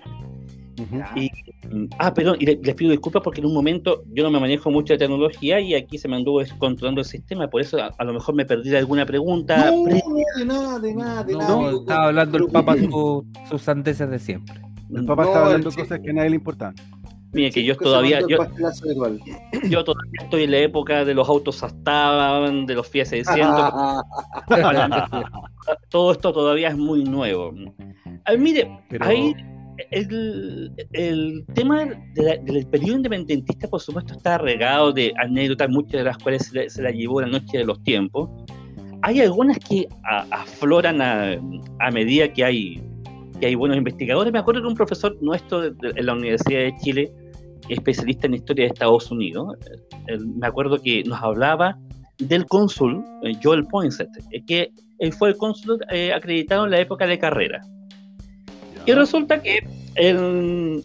Mm, ah, perdón, y les, pido disculpas porque en un momento yo no me manejo mucho de tecnología y aquí se me anduvo controlando el sistema, por eso a, lo mejor me perdí de alguna pregunta. No, de nada, de nada, de nada. No, estaba hablando el Papa sus sandeces de siempre. El Papa estaba hablando cosas que a nadie le importan. Mire, que yo todavía, yo, yo, todavía estoy en la época de los autos Astaban, de los Fiat 600. [laughs] Todo esto todavía es muy nuevo. Ah, mire, ahí el, tema del periodo independentista, por supuesto, está regado de anécdotas, muchas de las cuales se la, llevó la noche de los tiempos. Hay algunas que afloran a, medida que hay, que hay buenos investigadores. Me acuerdo de un profesor nuestro en la Universidad de Chile, especialista en historia de Estados Unidos, me acuerdo que nos hablaba del cónsul eh, Joel Poinsett, eh, que él fue el cónsul eh, acreditado en la época de carrera. Y resulta que el,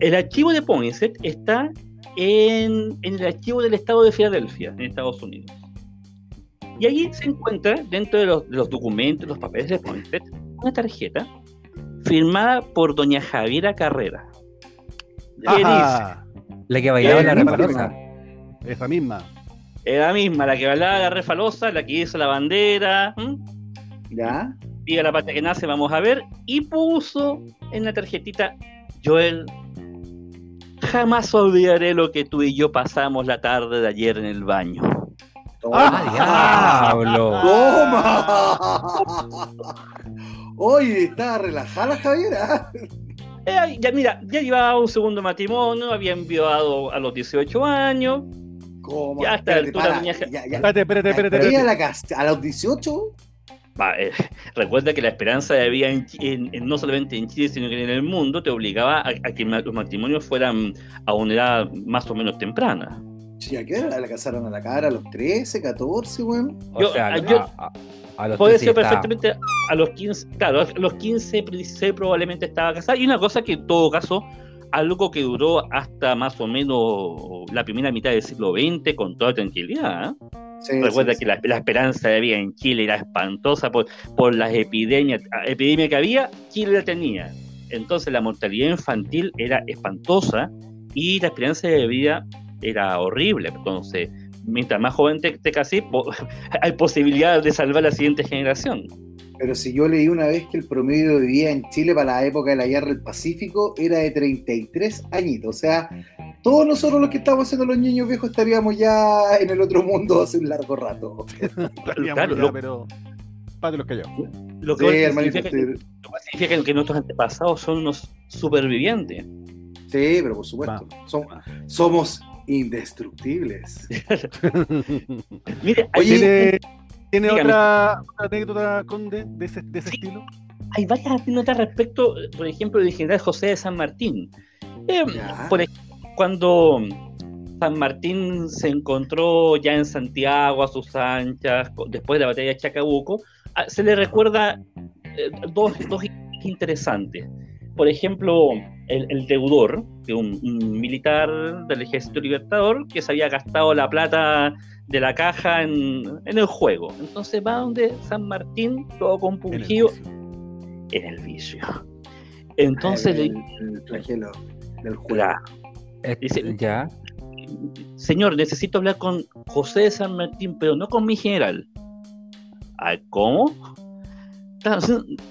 el archivo de Poinsett está en, en, el archivo del estado de Filadelfia, en Estados Unidos. Y allí se encuentra, dentro de los, de los documentos, los papeles de Poinsett, una tarjeta firmada por doña Javiera Carrera. la que bailaba la refalosa. Esa misma. Es la misma, la que bailaba la refalosa, la que hizo la bandera. ¿Ya? Diga la patria que nace, vamos a ver, y puso en la tarjetita, Joel, jamás olvidaré lo que tú y yo pasamos la tarde de ayer en el baño. ¡Ah, diablo! ¡Toma! Oye, está relajada Javiera. Eh, ya, mira, ya llevaba un segundo matrimonio, había enviado a los 18 años. ¿Cómo? Ya está espérate, espérate, espérate, espérate. ¿A, la, ¿A los 18? Eh, [laughs] recuerda que la esperanza de vida en, no solamente en Chile, sino que en el mundo te obligaba a, que los matrimonios fueran a una edad más o menos temprana. Sí, ¿a qué hora la casaron a la cara? ¿A los 13, 14, weón? Yo, puede ser perfectamente a los 15, claro, a los 15, 16 probablemente estaba casada. Y una cosa que en todo caso, algo que duró hasta más o menos la primera mitad del siglo XX con toda tranquilidad. ¿eh? Recuerda que La, esperanza de vida en Chile era espantosa por, por las epidemias, epidemia que había, Chile la tenía. Entonces la mortalidad infantil era espantosa y la esperanza de vida era horrible. Entonces, mientras más joven te, te casé, [laughs] hay posibilidad de salvar la siguiente generación. Pero si yo leí una vez que el promedio de vida en Chile para la época de la guerra del Pacífico era de 33 añitos, o sea, todos nosotros los que estamos haciendo los niños viejos estaríamos ya en el otro mundo hace un largo rato. [laughs] claro, ya, pero para los callados. Lo que, sí, significa, que, significa que nuestros antepasados son unos supervivientes. Sí, pero por supuesto. somos indestructibles. [laughs] Mire, Oye, ¿tiene, otra, anécdota, Conde, de ese, de ese estilo? Hay varias anécdotas respecto, por ejemplo, del general José de San Martín. Eh, por ejemplo, cuando San Martín se encontró ya en Santiago a sus anchas, después de la batalla de Chacabuco, ah, se le recuerda eh, dos, dos interesantes. Por ejemplo, el, deudor, que un, un, militar del ejército libertador que se había gastado la plata de la caja en, el juego. Entonces va donde San Martín, todo compungido, en el vicio. Entonces el, el, flagelo del juego. Dice, ya. Señor, necesito hablar con José de San Martín, pero no con mi general. ¿Cómo?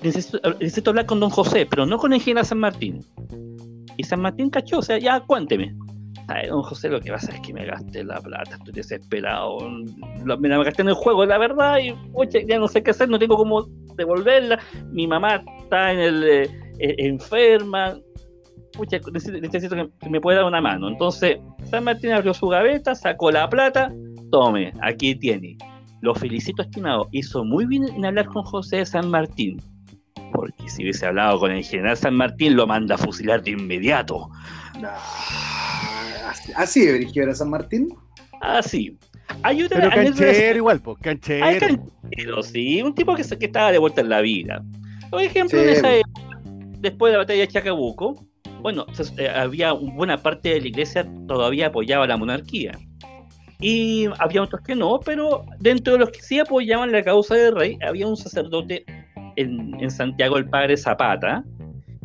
Necesito, hablar con don José, pero no con el general San Martín. Y San Martín cachó, o sea, ya cuénteme. Don José, lo que pasa es que me gasté la plata, estoy desesperado. Me la gasté en el juego, la verdad, y ya no sé qué hacer, no tengo cómo devolverla. Mi mamá está en el eh, eh, enferma. Pucha, necesito, que me pueda dar una mano. Entonces, San Martín abrió su gaveta, sacó la plata, tome, aquí tiene. Lo felicito, estimado. Hizo muy bien en hablar con José de San Martín. Porque si hubiese hablado con el general San Martín, lo manda a fusilar de inmediato. ¿Así de dirigió era San Martín? Así. Pero canchero igual, pues, canchero. sí, un tipo que, que, estaba de vuelta en la vida. Por ejemplo, en esa después de la batalla de Chacabuco, bueno, eh, había buena parte de la iglesia todavía apoyaba la monarquía. Y había otros que no, pero dentro de los que sí apoyaban la causa del rey, había un sacerdote en, en Santiago, el padre Zapata,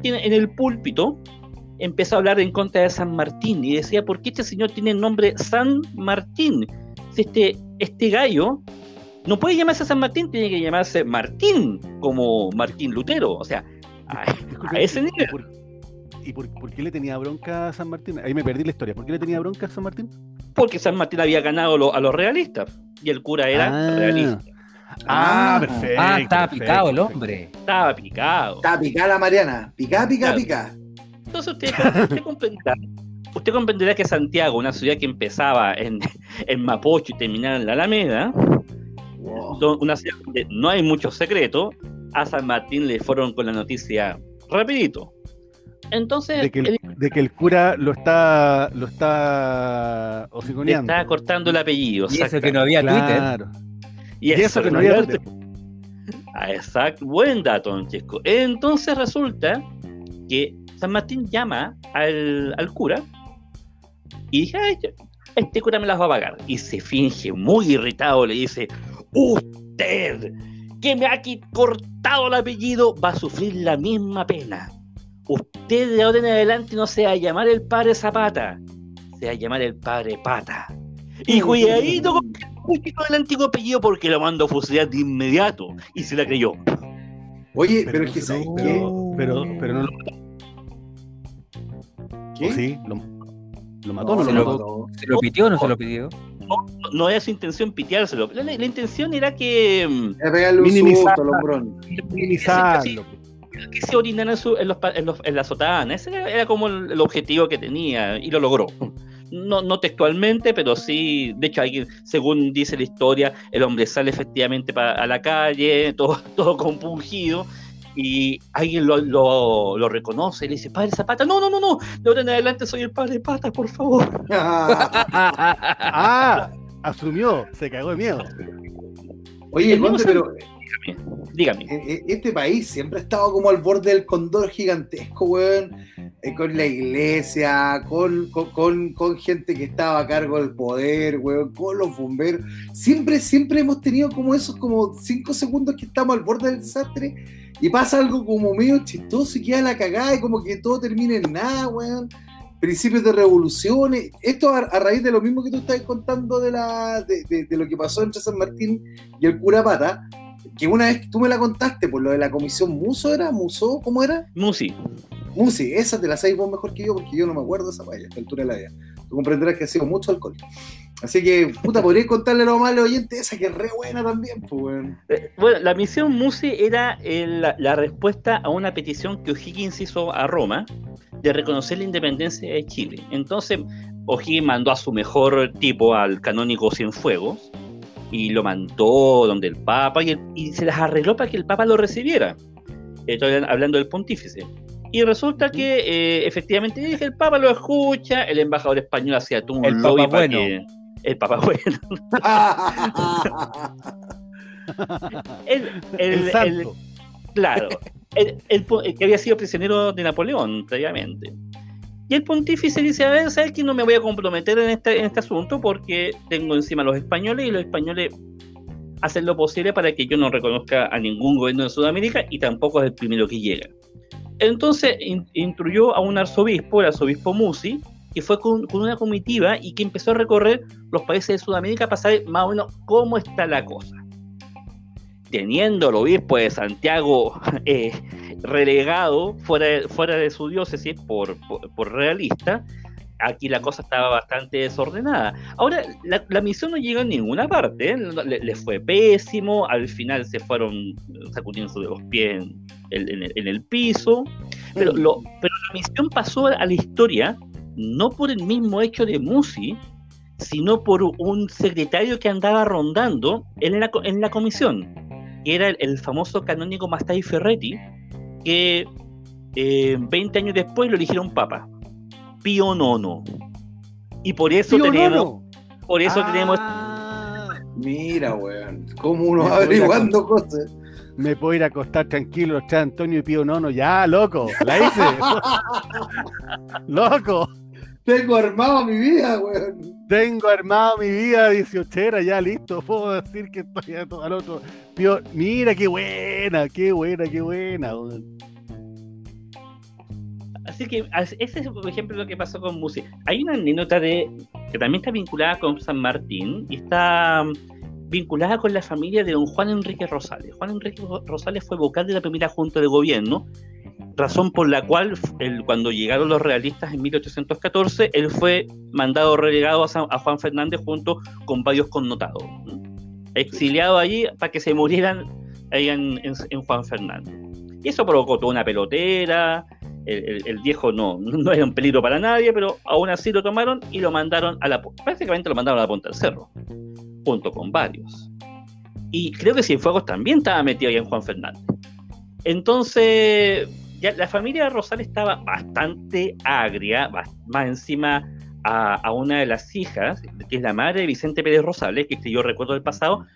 quien en el púlpito empezó a hablar en contra de San Martín y decía, ¿por qué este señor tiene el nombre San Martín? Si este, este gallo no puede llamarse San Martín, tiene que llamarse Martín, como Martín Lutero, o sea, a, ese nivel. ¿Y por, qué le tenía bronca a San Martín? Ahí me perdí la historia. ¿Por qué le tenía bronca a San Martín? Porque San Martín había ganado a los realistas y el cura era ah. realista. Ah, ah, perfecto. Ah, estaba picado el hombre. Estaba picado. Estaba picada la Mariana. Picada, picada, picada. Entonces usted, comprenderá, que Santiago, una ciudad que empezaba en, en Mapocho y terminaba en la Alameda, una ciudad donde no hay mucho secreto, a San Martín le fueron con la noticia rapidito. Entonces, de que el, cura lo está lo está Le está cortando el apellido. Y eso que no había Twitter. Y, eso, que no había Twitter. Ah, exacto, buen dato, Chesco. Entonces resulta que San Martín llama al, cura y dice, este cura me las va a pagar. Y se finge muy irritado, le dice, usted que me ha cortado el apellido va a sufrir la misma pena. Usted de ahora en adelante no se va a llamar el padre Zapata, se va a llamar el padre Pata. Y cuidadito con el antiguo apellido porque lo mando a fusilar de inmediato. Y se la creyó. Oye, pero, es que pero, pero, pero no lo sí, lo, mató, no, lo, mató. ¿Se lo pitió o no se lo pidió? No, no era su intención piteárselo. La, la, intención era que. Mm, minimizarlo. Minimizarlo. Que se orinara en, los, en, los, en la sotana. Ese era, como el, objetivo que tenía y lo logró. No, no, textualmente, pero sí, de hecho, alguien, según dice la historia, el hombre sale efectivamente a la calle, todo, [laughs] todo compungido, y alguien lo, lo, reconoce y le dice, Padre Zapata, no, no, no, no, de ahora en adelante soy el Padre Pata, por favor. [laughs] ah, asumió, se cagó de miedo. Oye, Conde, pero dígame, e, e, Este país siempre ha estado como al borde del condor gigantesco, weón. Eh, con la iglesia, con, con, con, gente que estaba a cargo del poder, weón, con los bomberos. Siempre, siempre hemos tenido como esos como cinco segundos que estamos al borde del desastre y pasa algo como medio chistoso y queda la cagada y como que todo termina en nada, weón. Principios de revoluciones. Esto a, raíz de lo mismo que tú estás contando de, la, de, lo que pasó entre San Martín y el cura Pata, que una vez tú me la contaste por lo de la comisión Muso, ¿era? ¿Muso? ¿Cómo era? Musi. Musi, esa te la sabes vos mejor que yo porque yo no me acuerdo de esa vaya, a esta altura de la vida. Comprenderás que ha sido mucho alcohol. Así que, puta, podría contarle a los malos oyentes esa que es re buena también, pues, Bueno, la misión Musi era la, respuesta a una petición que O'Higgins hizo a Roma de reconocer la independencia de Chile. Entonces, O'Higgins mandó a su mejor tipo, al canónigo Cienfuegos, y lo mandó donde el Papa, y, se las arregló para que el Papa lo recibiera. Estoy hablando del pontífice. Y resulta que eh, efectivamente dije, el Papa lo escucha, el embajador español hacía tú el Papa bueno. el Papa [laughs] bueno. [laughs] el, el, claro, el, que había sido prisionero de Napoleón previamente. Y el pontífice dice, a ver, ¿sabes que no me voy a comprometer en este, en este asunto porque tengo encima a los españoles y los españoles hacen lo posible para que yo no reconozca a ningún gobierno de Sudamérica y tampoco es el primero que llega. Entonces instruyó a un arzobispo, el arzobispo Musi, que fue con, una comitiva y que empezó a recorrer los países de Sudamérica para saber más o menos cómo está la cosa. Teniendo el obispo de Santiago [laughs] eh, relegado fuera de, su diócesis por realista, aquí la cosa estaba bastante desordenada. Ahora, la, misión no llegó a ninguna parte, ¿eh? le, fue pésimo, al final se fueron sacudiendo de los pies en, el, piso, pero, lo, pero la misión pasó a la historia no por el mismo hecho de Musi, sino por un secretario que andaba rondando en la, en la comisión, que era el, famoso canónico Mastai Ferretti, que 20 eh, años después lo eligieron papa. Pío Nono. Y por eso tenemos. Por eso tenemos. Ah. Mira, weón. Como uno va averiguando cosas. Me puedo ir a acostar tranquilo, está Antonio y Pío Nono. Ya, loco. La hice. [laughs] loco. Tengo armado mi vida, weón. Tengo armado mi vida 18 ya listo. Puedo decir que estoy a todo al otro. Pío, mira qué buena, qué buena, qué buena, weón. Así que ese es, por ejemplo, lo que pasó con Musi. Hay una anécdota de que también está vinculada con San Martín y está mm, vinculada con la familia de don Juan Enrique Rosales. Juan Enrique Rosales fue vocal de la primera Junta de Gobierno, razón por la cual cuando llegaron los realistas en 1814, él fue mandado relegado a, Juan Fernández junto con varios connotados, exiliado allí para que se murieran ahí en Juan Fernández. Y eso provocó toda una pelotera, el, viejo no, no era un peligro para nadie, pero aún así lo tomaron y lo mandaron a la prácticamente lo mandaron a la punta del cerro, junto con varios. Y creo que Cienfuegos también estaba metido ahí en Juan Fernández. Entonces, ya la familia de Rosales estaba bastante agria, más encima a, a, una de las hijas, que es la madre de Vicente Pérez Rosales, que yo recuerdo del pasado,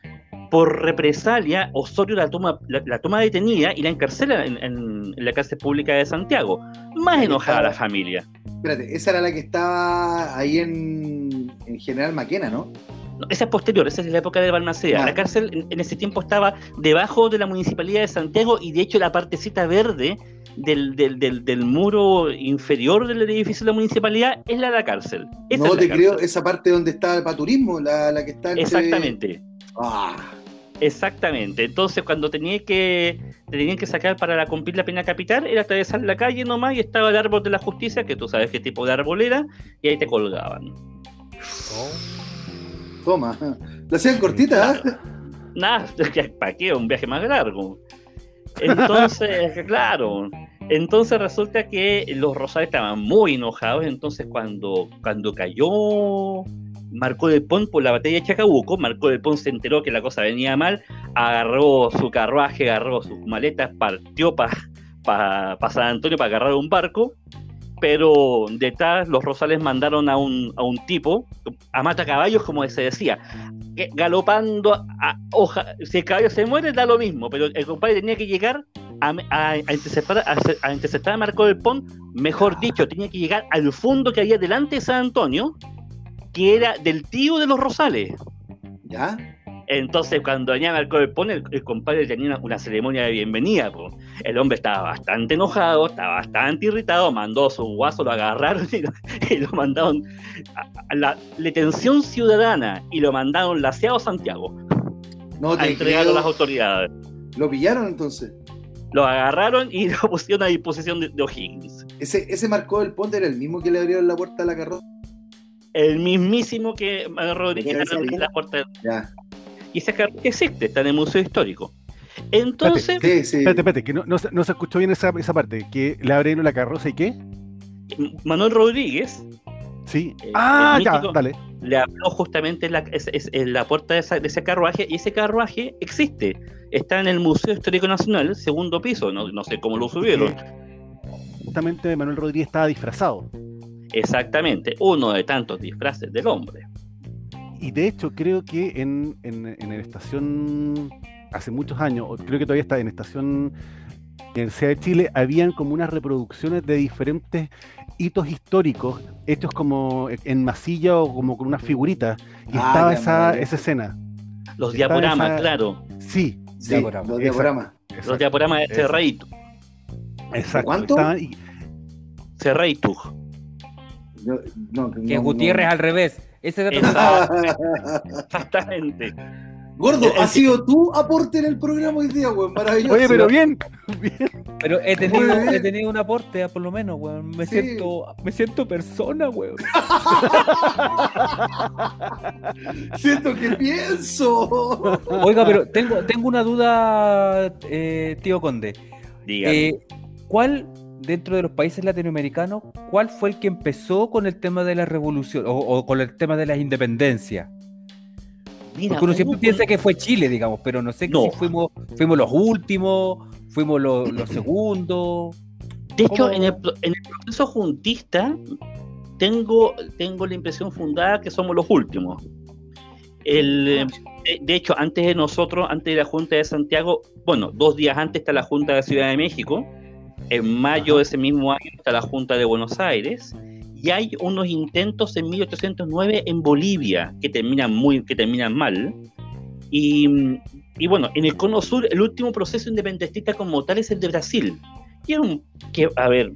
por represalia, Osorio la toma, la, toma detenida y la encarcela en, la cárcel pública de Santiago. Más enojada la familia. Espérate, esa era la que estaba ahí en, General Maquena, ¿no? esa es posterior, esa es la época de Balmaceda. La cárcel en, ese tiempo estaba debajo de la municipalidad de Santiago y de hecho la partecita verde del, del, muro inferior del edificio de la municipalidad es la de la cárcel. no te creo, esa parte donde está el paturismo, la, la que está Exactamente. Ah. Exactamente. Entonces, cuando tenía que tenían que sacar para cumplir la pena capital, era atravesar la calle nomás y estaba el árbol de la justicia, que tú sabes qué tipo de árbol era, y ahí te colgaban. Oh. Toma. ¿La hacían cortita? ¿eh? Nada, [laughs] ¿para qué? Un viaje más largo. Entonces, [laughs] claro. Entonces resulta que los Rosales estaban muy enojados. Entonces, cuando, cuando cayó Marco del Pont por la batalla de Chacabuco, Marco del Pont se enteró que la cosa venía mal, agarró su carruaje, agarró sus maletas, partió para pa, San Antonio para agarrar un barco, pero detrás los Rosales mandaron a un, a un tipo, a mata caballos como se decía, galopando a hoja, si el caballo se muere da lo mismo, pero el compadre tenía que llegar a, a, a, interceptar, a, interceptar a Marco del Pont, mejor dicho, tenía que llegar al fondo que había delante de San Antonio, que era del tío de los Rosales. ¿Ya? Entonces, cuando venía Marco del Pone, el, compadre tenía una, ceremonia de bienvenida. El hombre estaba bastante enojado, estaba bastante irritado, mandó a su guaso, lo agarraron y lo, [laughs] mandaron a, la detención ciudadana y lo mandaron laseado a Santiago. No a entregarlo a las autoridades. ¿Lo pillaron entonces? Lo agarraron y [laughs] lo pusieron a disposición de, O'Higgins. ¿Ese, ese Marco del Ponte era el mismo que le abrieron la puerta a la carroza? El mismísimo que Rodríguez la puerta. Y ese carro existe, está en el Museo Histórico. Entonces. Espérate, espérate, que no, no, se escuchó bien esa, esa parte. Que le abrieron la carroza y qué? Manuel Rodríguez. Sí. Eh, ah, ya, dale. Le abrió justamente la, en la puerta de, ese carruaje y ese carruaje existe. Está en el Museo Histórico Nacional, segundo piso. No, no sé cómo lo subieron. justamente Manuel Rodríguez estaba disfrazado. Exactamente, uno de tantos disfraces del hombre. Y de hecho creo que en, en, en la estación, hace muchos años, creo que todavía está en estación Universidad de Chile, habían como unas reproducciones de diferentes hitos históricos hechos como en masilla o como con una figurita. Y ah, estaba esa, esa escena. Los diaporamas, claro. Sí, los diaporamas. Los diaporamas de Cerreitu. Exacto. ¿Cuánto? Que Gutiérrez al revés. Ese es Exactamente. Gordo, ha sido tu aporte en el programa hoy día, weón. Maravilloso. Oye, pero bien. bien. Pero he tenido, he tenido un aporte, por lo menos, weón. Me, siento, me siento persona, weón. [laughs] siento que pienso. Oiga, pero tengo, tengo una duda, eh, tío Conde. Eh, ¿Cuál, dentro de los países latinoamericanos, cuál fue el que empezó con el tema de la revolución o, o con el tema de las independencias? Porque uno siempre piensa que fue Chile, digamos, pero no sé si fuimos, fuimos los últimos, fuimos los, segundos. De hecho, en el, proceso juntista tengo, tengo la impresión fundada que somos los últimos. El, de, hecho, antes de nosotros, antes de la Junta de Santiago, bueno, dos días antes está la Junta de Ciudad de México, en mayo de ese mismo año está la Junta de Buenos Aires, y hay unos intentos en 1809 en Bolivia que terminan muy, que terminan mal. Y, y bueno, en el Cono Sur el último proceso independentista como tal es el de Brasil. Y un, que, a ver,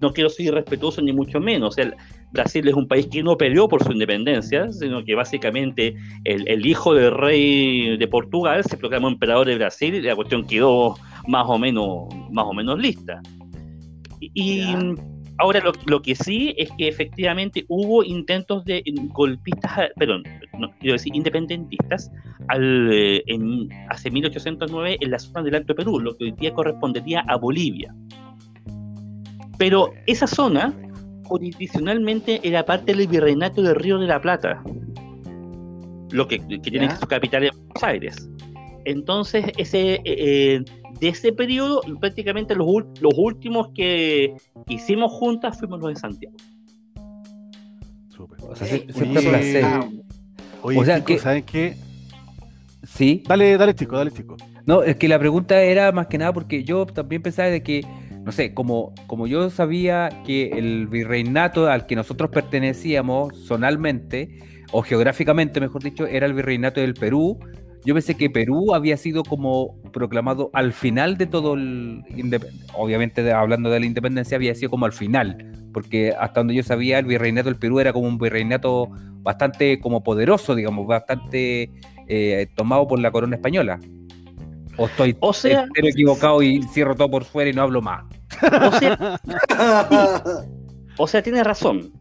no quiero ser irrespetuoso ni mucho menos. El, Brasil es un país que no peleó por su independencia, sino que básicamente el, el, hijo del rey de Portugal se proclamó emperador de Brasil y la cuestión quedó más o menos, más o menos lista. Y, Ahora, lo, que sí es que efectivamente hubo intentos de golpistas, perdón, no, quiero decir independentistas, al, eh, en, hace 1809 en la zona del Alto Perú, lo que hoy día correspondería a Bolivia. Pero esa zona, jurisdiccionalmente, era parte del virreinato del Río de la Plata, lo que, tiene su capital en Buenos Aires. Entonces, ese, eh, eh, de ese periodo, prácticamente los, los últimos que hicimos juntas fuimos los de Santiago. Súper. O sea, siempre Oye, o sea, que, ¿saben qué? Sí. Dale, dale, chico, dale, chico. No, es que la pregunta era más que nada porque yo también pensaba de que, no sé, como, como yo sabía que el virreinato al que nosotros pertenecíamos zonalmente, o geográficamente, mejor dicho, era el virreinato del Perú, yo pensé que Perú había sido como proclamado al final de todo el... Obviamente hablando de la independencia había sido como al final, porque hasta donde yo sabía el virreinato del Perú era como un virreinato bastante como poderoso, digamos, bastante eh, tomado por la corona española. O estoy o sea, equivocado y cierro todo por fuera y no hablo más. O sea, [laughs] o sea tiene razón.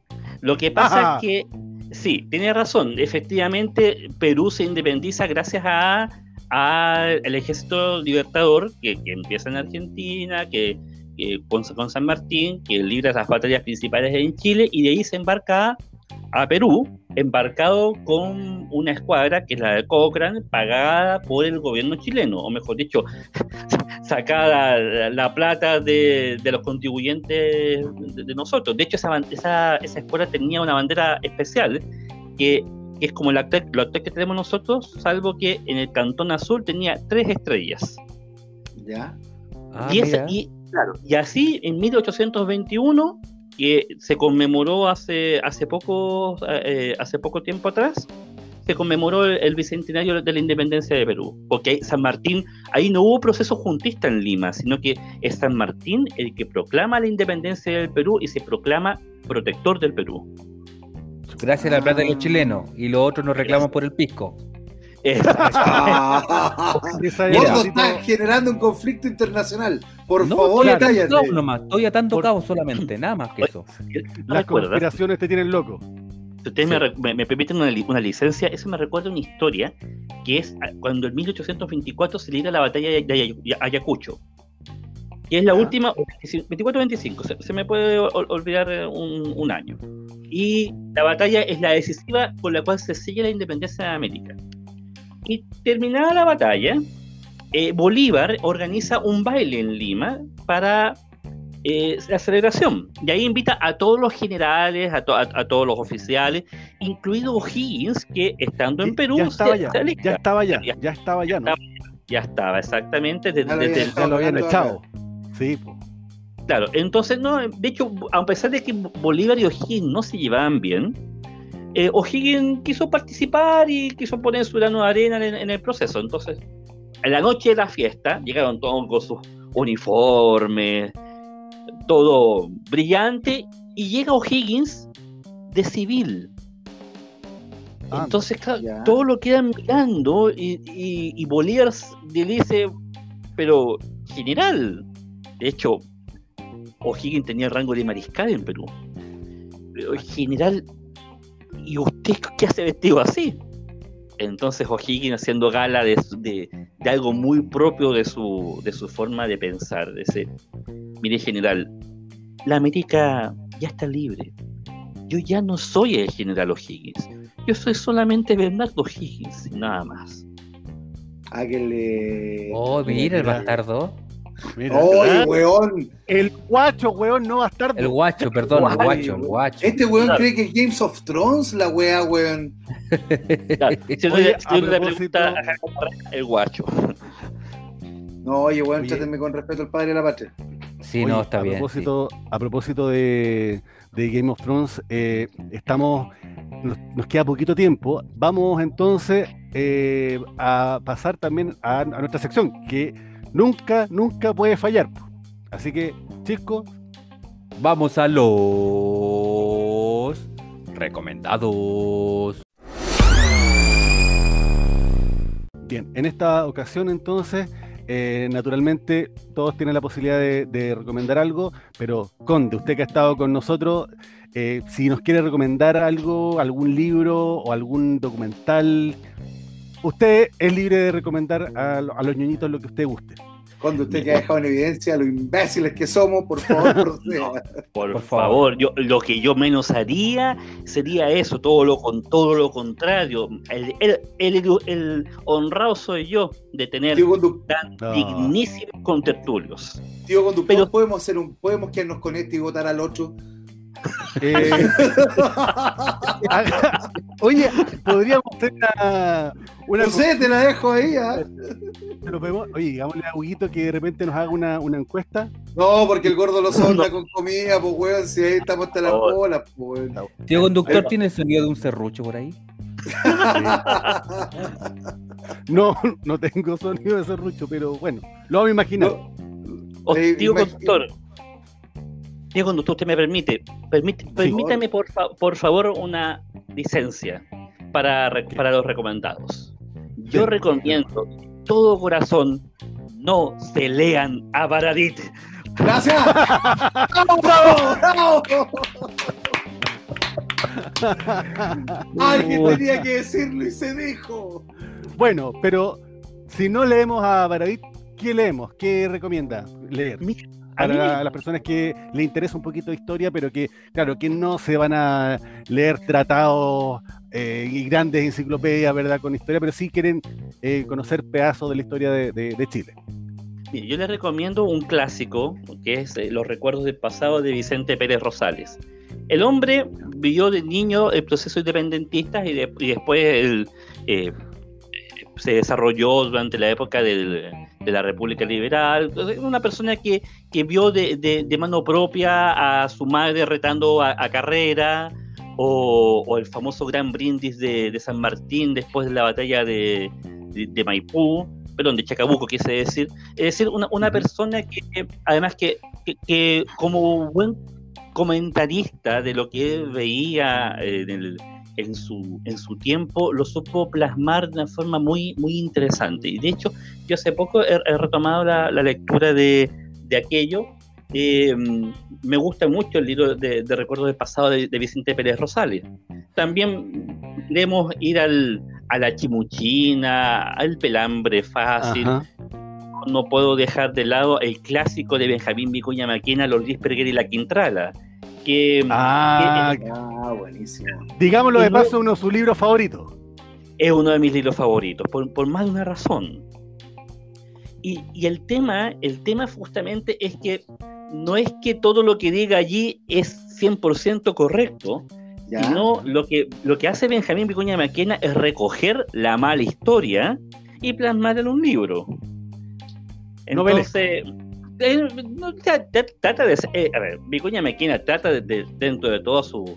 Lo que pasa es que Sí, tiene razón. Efectivamente, Perú se independiza gracias a al ejército libertador que, empieza en Argentina, que, con, San Martín, que libra las batallas principales en Chile y de ahí se embarca a Perú, embarcado con una escuadra que es la de Cochrane, pagada por el gobierno chileno, o mejor dicho, [laughs] sacada la, plata de, los contribuyentes de, nosotros. De hecho, esa, esa, esa, escuadra tenía una bandera especial que, es como la actual, que tenemos nosotros, salvo que en el Cantón Azul tenía tres estrellas. ¿Ya? Ah, y, y, claro, y así en 1821 que se conmemoró hace, hace, poco, eh, hace poco tiempo atrás, se conmemoró el, bicentenario de la independencia de Perú, porque San Martín, ahí no hubo proceso juntista en Lima, sino que es San Martín el que proclama la independencia del Perú y se proclama protector del Perú. Gracias a la plata de los chilenos, y los otros nos reclaman por el pisco. Vos estás generando un conflicto internacional. Por favor, estoy cállate. estoy atando cabos solamente, nada más que eso. Las conspiraciones te tienen loco. Si ustedes me, permiten una, licencia, eso me recuerda una historia que es cuando en 1824 se libra la batalla de Ayacucho, que es la última, 24-25, se, me puede olvidar un, año. Y la batalla es la decisiva con la cual se sigue la independencia de América. Y terminada la batalla, eh, Bolívar organiza un baile en Lima para eh, la celebración. Y ahí invita a todos los generales, a, todos los oficiales, incluido O'Higgins, que estando en Perú... Ya estaba ya, ya estaba ya, ya, estaba ya, ¿no? Ya estaba, exactamente. Desde, ya, lo habían echado. Sí, Claro, entonces, no, de hecho, a pesar de que Bolívar y O'Higgins no se llevaban bien, eh, O'Higgins quiso participar y quiso poner su grano de arena en, el proceso. Entonces, en la noche de la fiesta, llegaron todos con sus uniformes, todo brillante, y llega O'Higgins de civil. Ah, Entonces, claro, todo lo quedan mirando y, y Bolívar le dice, pero general, de hecho, O'Higgins tenía el rango de mariscal en Perú. Pero general, ¿y usted qué hace vestido así? Entonces O'Higgins haciendo gala de, algo muy propio de su, de su forma de pensar, de ese, mire general, la América ya está libre. Yo ya no soy el general O'Higgins. Yo soy solamente Bernardo O'Higgins, nada más. Hágale. Oh, mira el bastardo. ¡Oye, weón! El guacho, weón, no va a estar. El guacho, perdón, el guacho, el guacho. Este weón cree que es Games of Thrones, la weá, weón. el guacho. No, oye, weón, trátenme con respeto al padre de la patria. Sí, no, está bien. Propósito, A propósito de, de, Game of Thrones, eh, estamos. Nos, queda poquito tiempo. Vamos entonces eh, a pasar también a, a nuestra sección, que nunca, nunca puede fallar. Así que, chicos, vamos a los recomendados. Bien, en esta ocasión entonces, eh, naturalmente todos tienen la posibilidad de, recomendar algo, pero Conde, usted que ha estado con nosotros, eh, si nos quiere recomendar algo, algún libro o algún documental usted es libre de recomendar a, los ñoñitos lo que usted guste. Cuando usted que ha dejado en evidencia lo imbéciles que somos, por favor, [laughs] por, favor, yo, lo que yo menos haría sería eso, todo lo con todo lo contrario. El, el, honrado soy yo de tener tan dignísimos contertulios. Tío conductor, podemos hacer un, podemos quedarnos con este y votar al otro eh, [laughs] oye, podríamos hacer una. una no sé, te la dejo ahí. ¿ah? Oye, digámosle a Huguito que de repente nos haga una, una encuesta. No, porque el gordo lo sonda con comida, pues weón, si ahí estamos hasta la oh. bola, pues. Tío conductor, ¿tiene el sonido de un serrucho por ahí? no, no tengo sonido de serrucho, pero bueno, lo vamos a imaginar. Eh, tío conductor, Diego, cuando usted me permite, permítame por, por, favor una licencia para, para los recomendados. Yo recomiendo todo corazón no se lean a Baradit. Gracias. [laughs] ¡Bravo, bravo, Alguien tenía que decirlo y se dijo. Bueno, pero si no leemos a Baradit, ¿qué leemos? ¿Qué recomienda leer? A, las personas que le interesa un poquito de historia, pero que, claro, que no se van a leer tratados eh, y grandes enciclopedias, ¿verdad?, con historia, pero sí quieren eh, conocer pedazos de la historia de, Chile. Yo les recomiendo un clásico, que es eh, Los recuerdos del pasado de Vicente Pérez Rosales. El hombre vivió de niño el proceso independentista y, después el, se desarrolló durante la época de la República Liberal. Una persona que, que vio de, mano propia a su madre retando a, carrera, o, el famoso gran brindis de, San Martín después de la batalla de, Maipú, perdón, de Chacabuco quise decir. Es decir, una, persona que, además que, que, como buen comentarista de lo que veía en el en su, en su tiempo lo supo plasmar de una forma muy, muy interesante. Y de hecho, yo hace poco he, retomado la, lectura de, de aquello. Eh, me gusta mucho el libro de, Recuerdos del Pasado de, Vicente Pérez Rosales. También queremos ir al, a la chimuchina, al pelambre fácil. No puedo dejar de lado el clásico de Benjamín Vicuña Maquena, Los Disperger y la Quintrala que, ah, ah, buenísimo. Digámoslo de paso, uno de sus libros favoritos. Es uno de mis libros favoritos, por, más de una razón. Y, el tema, el tema justamente es que no es que todo lo que diga allí es 100% correcto, sino lo que, lo que hace Benjamín Vicuña Maquena es recoger la mala historia y plasmarla en un libro. Entonces, eh, trata de eh, a ver, Vicuña Maquena trata de, dentro de todas sus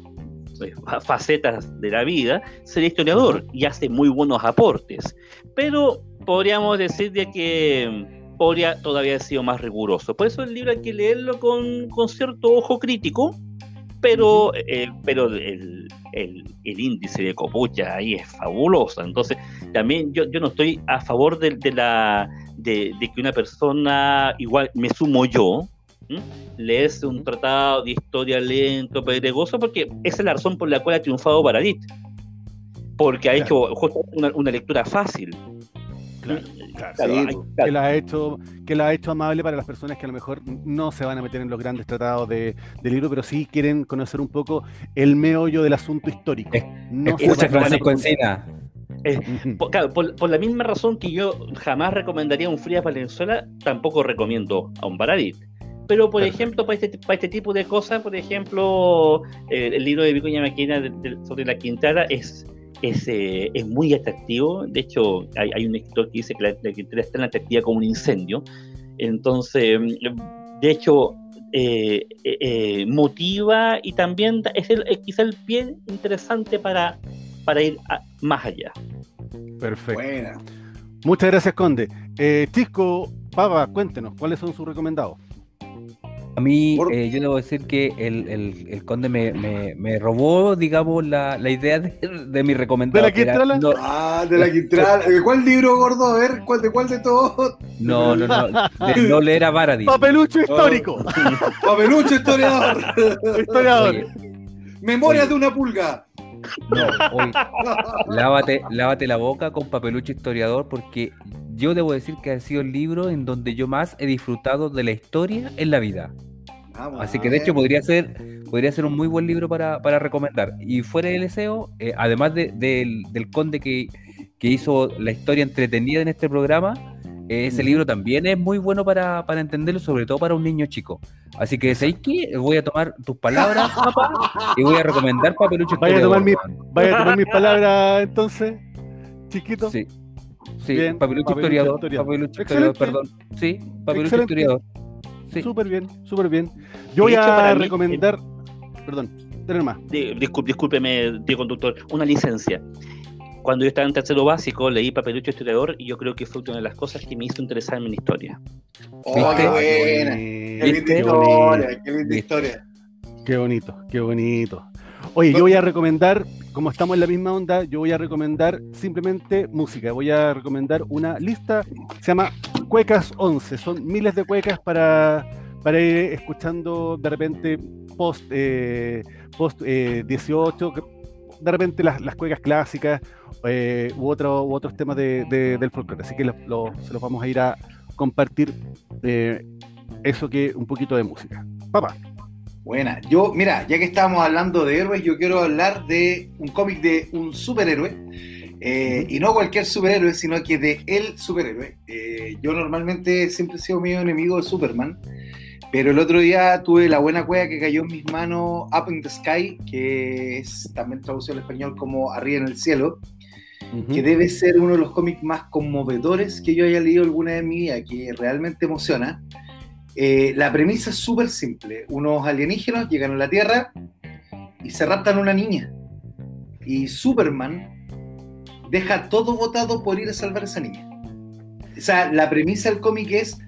eh, facetas de la vida ser historiador y hace muy buenos aportes, pero podríamos decir de que podría todavía haber sido más riguroso. Por eso el libro hay que leerlo con, con cierto ojo crítico, pero, eh, pero el, el, índice de copucha ahí es fabuloso. Entonces, también yo, yo no estoy a favor de, de la, de, que una persona, igual me sumo yo, lees un tratado de historia lento, pedregoso, porque esa es la razón por la cual ha triunfado Baradit. Porque ha hecho una, una lectura fácil. Que la ha hecho que la ha hecho amable para las personas que a lo mejor no se van a meter en los grandes tratados de, libro, pero sí quieren conocer un poco el meollo del asunto histórico. no Francisco Encina. Por, la misma razón que yo jamás recomendaría un Frías Valenzuela, tampoco recomiendo a un Baradit. Pero, por ejemplo, para este, para este tipo de cosas, por ejemplo, eh, el libro de Vicuña Maquina sobre la Quintana es es, eh, es muy atractivo. De hecho, hay, hay, un escritor que dice que la, la es tan atractiva como un incendio. Entonces, de hecho, eh, eh, motiva y también es, el, quizá el pie interesante para, para ir más allá. Perfecto. Muchas gracias, Conde. Chisco, Pava, cuéntenos, ¿cuáles son sus recomendados? A mí, eh, yo debo decir que el, el, el conde me, me, me, robó, digamos, la, la idea de, de, mi recomendado. ¿De la Quintrala? No, ah, de la Quintrala. ¿De [laughs] cuál libro, gordo? A ver, ¿cuál, ¿de cuál de todos? No, no, no. De [laughs] no leer a Baradit. Papelucho histórico. Papelucho historiador. [laughs] historiador. Memorias de una pulga. No, hoy, [laughs] lávate, lávate la boca con Papelucho historiador porque yo debo decir que ha sido el libro en donde yo más he disfrutado de la historia en la vida. Así que de hecho podría ser, podría ser un muy buen libro para, recomendar. Y fuera del SEO, eh, además del, conde que, hizo la historia entretenida en este programa, ese libro también es muy bueno para, entenderlo, sobre todo para un niño chico. Así que, ¿sabéis qué? Voy a tomar tus palabras, [laughs] papá, y voy a recomendar Papelucho. Vaya a tomar, vaya a tomar mis palabras entonces, chiquito. Sí. Sí, papelucho, historiador, papelucho historiador, perdón. Sí, papelucho historiador. Sí. Súper bien, súper bien. Yo voy a recomendar, perdón, tener más. discúlpeme, tío conductor, una licencia. Cuando yo estaba en tercero básico, leí Papelucho Historiador y yo creo que fue una de las cosas que me hizo interesarme en historia. ¡Oh, qué buena! ¡Qué linda historia! ¡Qué linda historia! Qué bonito, qué bonito. Oye, yo voy a recomendar, como estamos en la misma onda, yo voy a recomendar simplemente música. Voy a recomendar una lista, se llama Cuecas 11. Son miles de cuecas para, para ir escuchando de repente post, eh, post 18, eh, de repente las, las cuecas clásicas eh, u, otro, u otros temas de, del folclore. Así que se los vamos a ir a compartir eso que un poquito de música. Papá. Buena. Yo, mira, ya que estábamos hablando de héroes, yo quiero hablar de un cómic de un superhéroe. Eh, y no cualquier superhéroe, sino que de el superhéroe. Eh, yo normalmente siempre he sido medio enemigo de Superman. Pero el otro día tuve la buena cueva que cayó en mis manos Up in the Sky, que es también traducido al español como Arriba en el cielo, que debe ser uno de los cómics más conmovedores que yo haya leído alguna en mi vida, que realmente emociona. Eh, la premisa es súper simple. Unos alienígenas llegan a la Tierra y se raptan a una niña. Y Superman deja todo votado por ir a salvar a esa niña. O sea, la premisa del cómic es,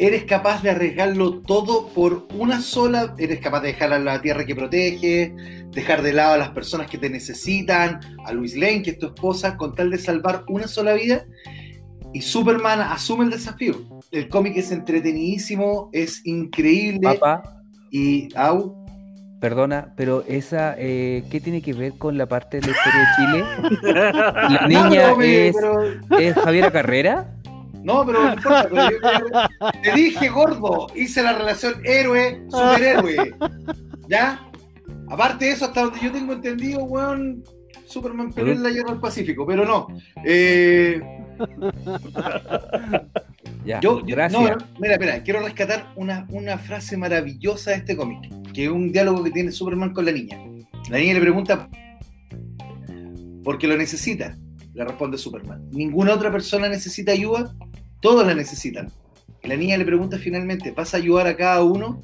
eres capaz de arriesgarlo todo por una sola, eres capaz de dejar a la Tierra que protege, dejar de lado a las personas que te necesitan, a Luis Lane, que es tu esposa, con tal de salvar una sola vida. Y Superman asume el desafío el cómic es entretenidísimo, es increíble. Papá. Y, au. Perdona, pero esa, eh, ¿qué tiene que ver con la parte de la historia de Chile? [laughs] ¿La niña es, es Javiera Carrera? No, pero no importa. [laughs] te dije, gordo, hice la relación héroe-superhéroe. ¿Ya? Aparte de eso, hasta donde yo tengo entendido, weón, Superman peleó en la guerra del Pacífico, pero no. Eh... [laughs] yo, gracias. mira, mira, quiero rescatar una, una frase maravillosa de este cómic, que es un diálogo que tiene Superman con la niña. La niña le pregunta, porque lo necesita, le responde Superman. Ninguna otra persona necesita ayuda, todos la necesitan. la niña le pregunta finalmente, ¿vas a ayudar a cada uno?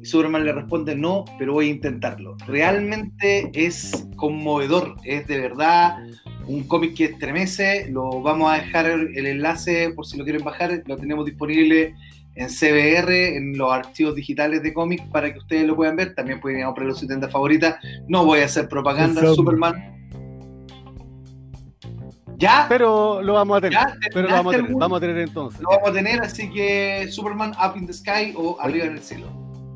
Y Superman le responde, no, pero voy a intentarlo. Realmente es conmovedor, es de verdad un cómic que estremece. Lo vamos a dejar el enlace por si lo quieren bajar, lo tenemos disponible en CBR, en los archivos digitales de cómics para que ustedes lo puedan ver. También pueden ir a comprar su tienda favorita. No voy a hacer propaganda, Superman ¿Ya? Pero lo vamos a tener. pero lo vamos a tener, vamos a tener entonces. Lo vamos a tener, así que Superman Up in the Sky o Arriba en el cielo.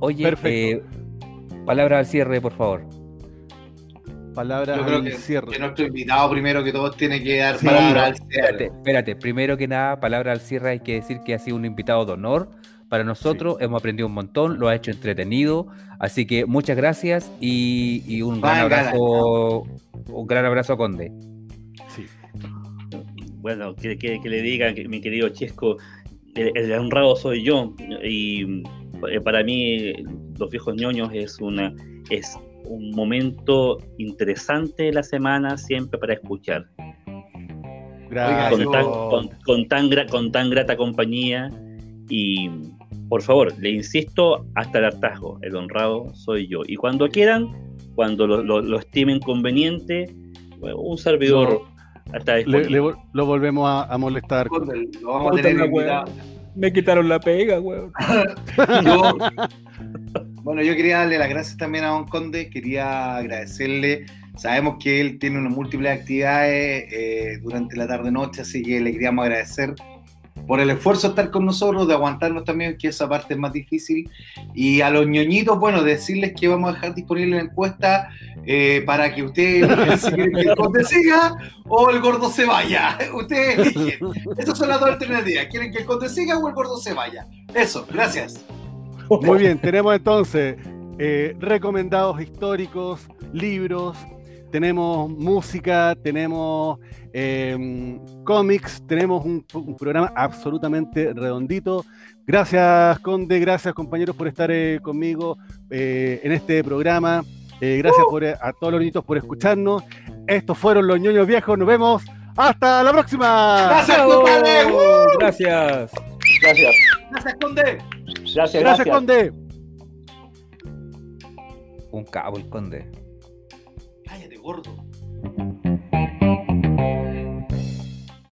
Oye, Perfecto. Eh, palabra al cierre, por favor. Palabra al cierre. Que nuestro invitado, primero que todo, tiene que dar palabra al cierre. Espérate, primero que nada, palabra al cierre, hay que decir que ha sido un invitado de honor para nosotros. Hemos aprendido un montón, lo ha hecho entretenido. Así que muchas gracias y, un gran abrazo. Un gran abrazo a Conde bueno, que, le digan, que, mi querido Chesco, el, honrado soy yo. Y eh, para mí, los viejos ñoños es una es un momento interesante de la semana siempre para escuchar. Gracias. Con tan, con, tan, con tan grata compañía. Y por favor, le insisto hasta el hartazgo, el honrado soy yo. Y cuando quieran, cuando lo, estimen conveniente, un servidor lo volvemos a, molestar. Me quitaron la pega, weón. [laughs] bueno, yo quería darle las gracias también a Don Conde, quería agradecerle. Sabemos que él tiene unas múltiples actividades eh, durante la tarde-noche, así que le queríamos agradecer por el esfuerzo de estar con nosotros, de aguantarnos también, que esa parte es más difícil. Y a los ñoñitos, bueno, decirles que vamos a dejar disponible la encuesta eh, para que ustedes si quieren que el conde siga o el gordo se vaya. [laughs] Ustedes eligen. Esas son las dos alternativas. ¿Quieren que el conde siga o el gordo se vaya? Eso, gracias. Muy bien, tenemos entonces eh, recomendados históricos, libros, tenemos música, tenemos em, cómics, tenemos un, programa absolutamente redondito. Gracias, Conde, gracias, compañeros, por estar eh, conmigo eh, en este programa. Eh, gracias por, a todos los niños por escucharnos. Estos fueron los ñoños viejos. Nos vemos. ¡Hasta la próxima! ¡Gracias, compadre! Gracias. Gracias. Gracias, Conde. Gracias, gracias. Gracias, Conde. Un cabo el Conde gordo.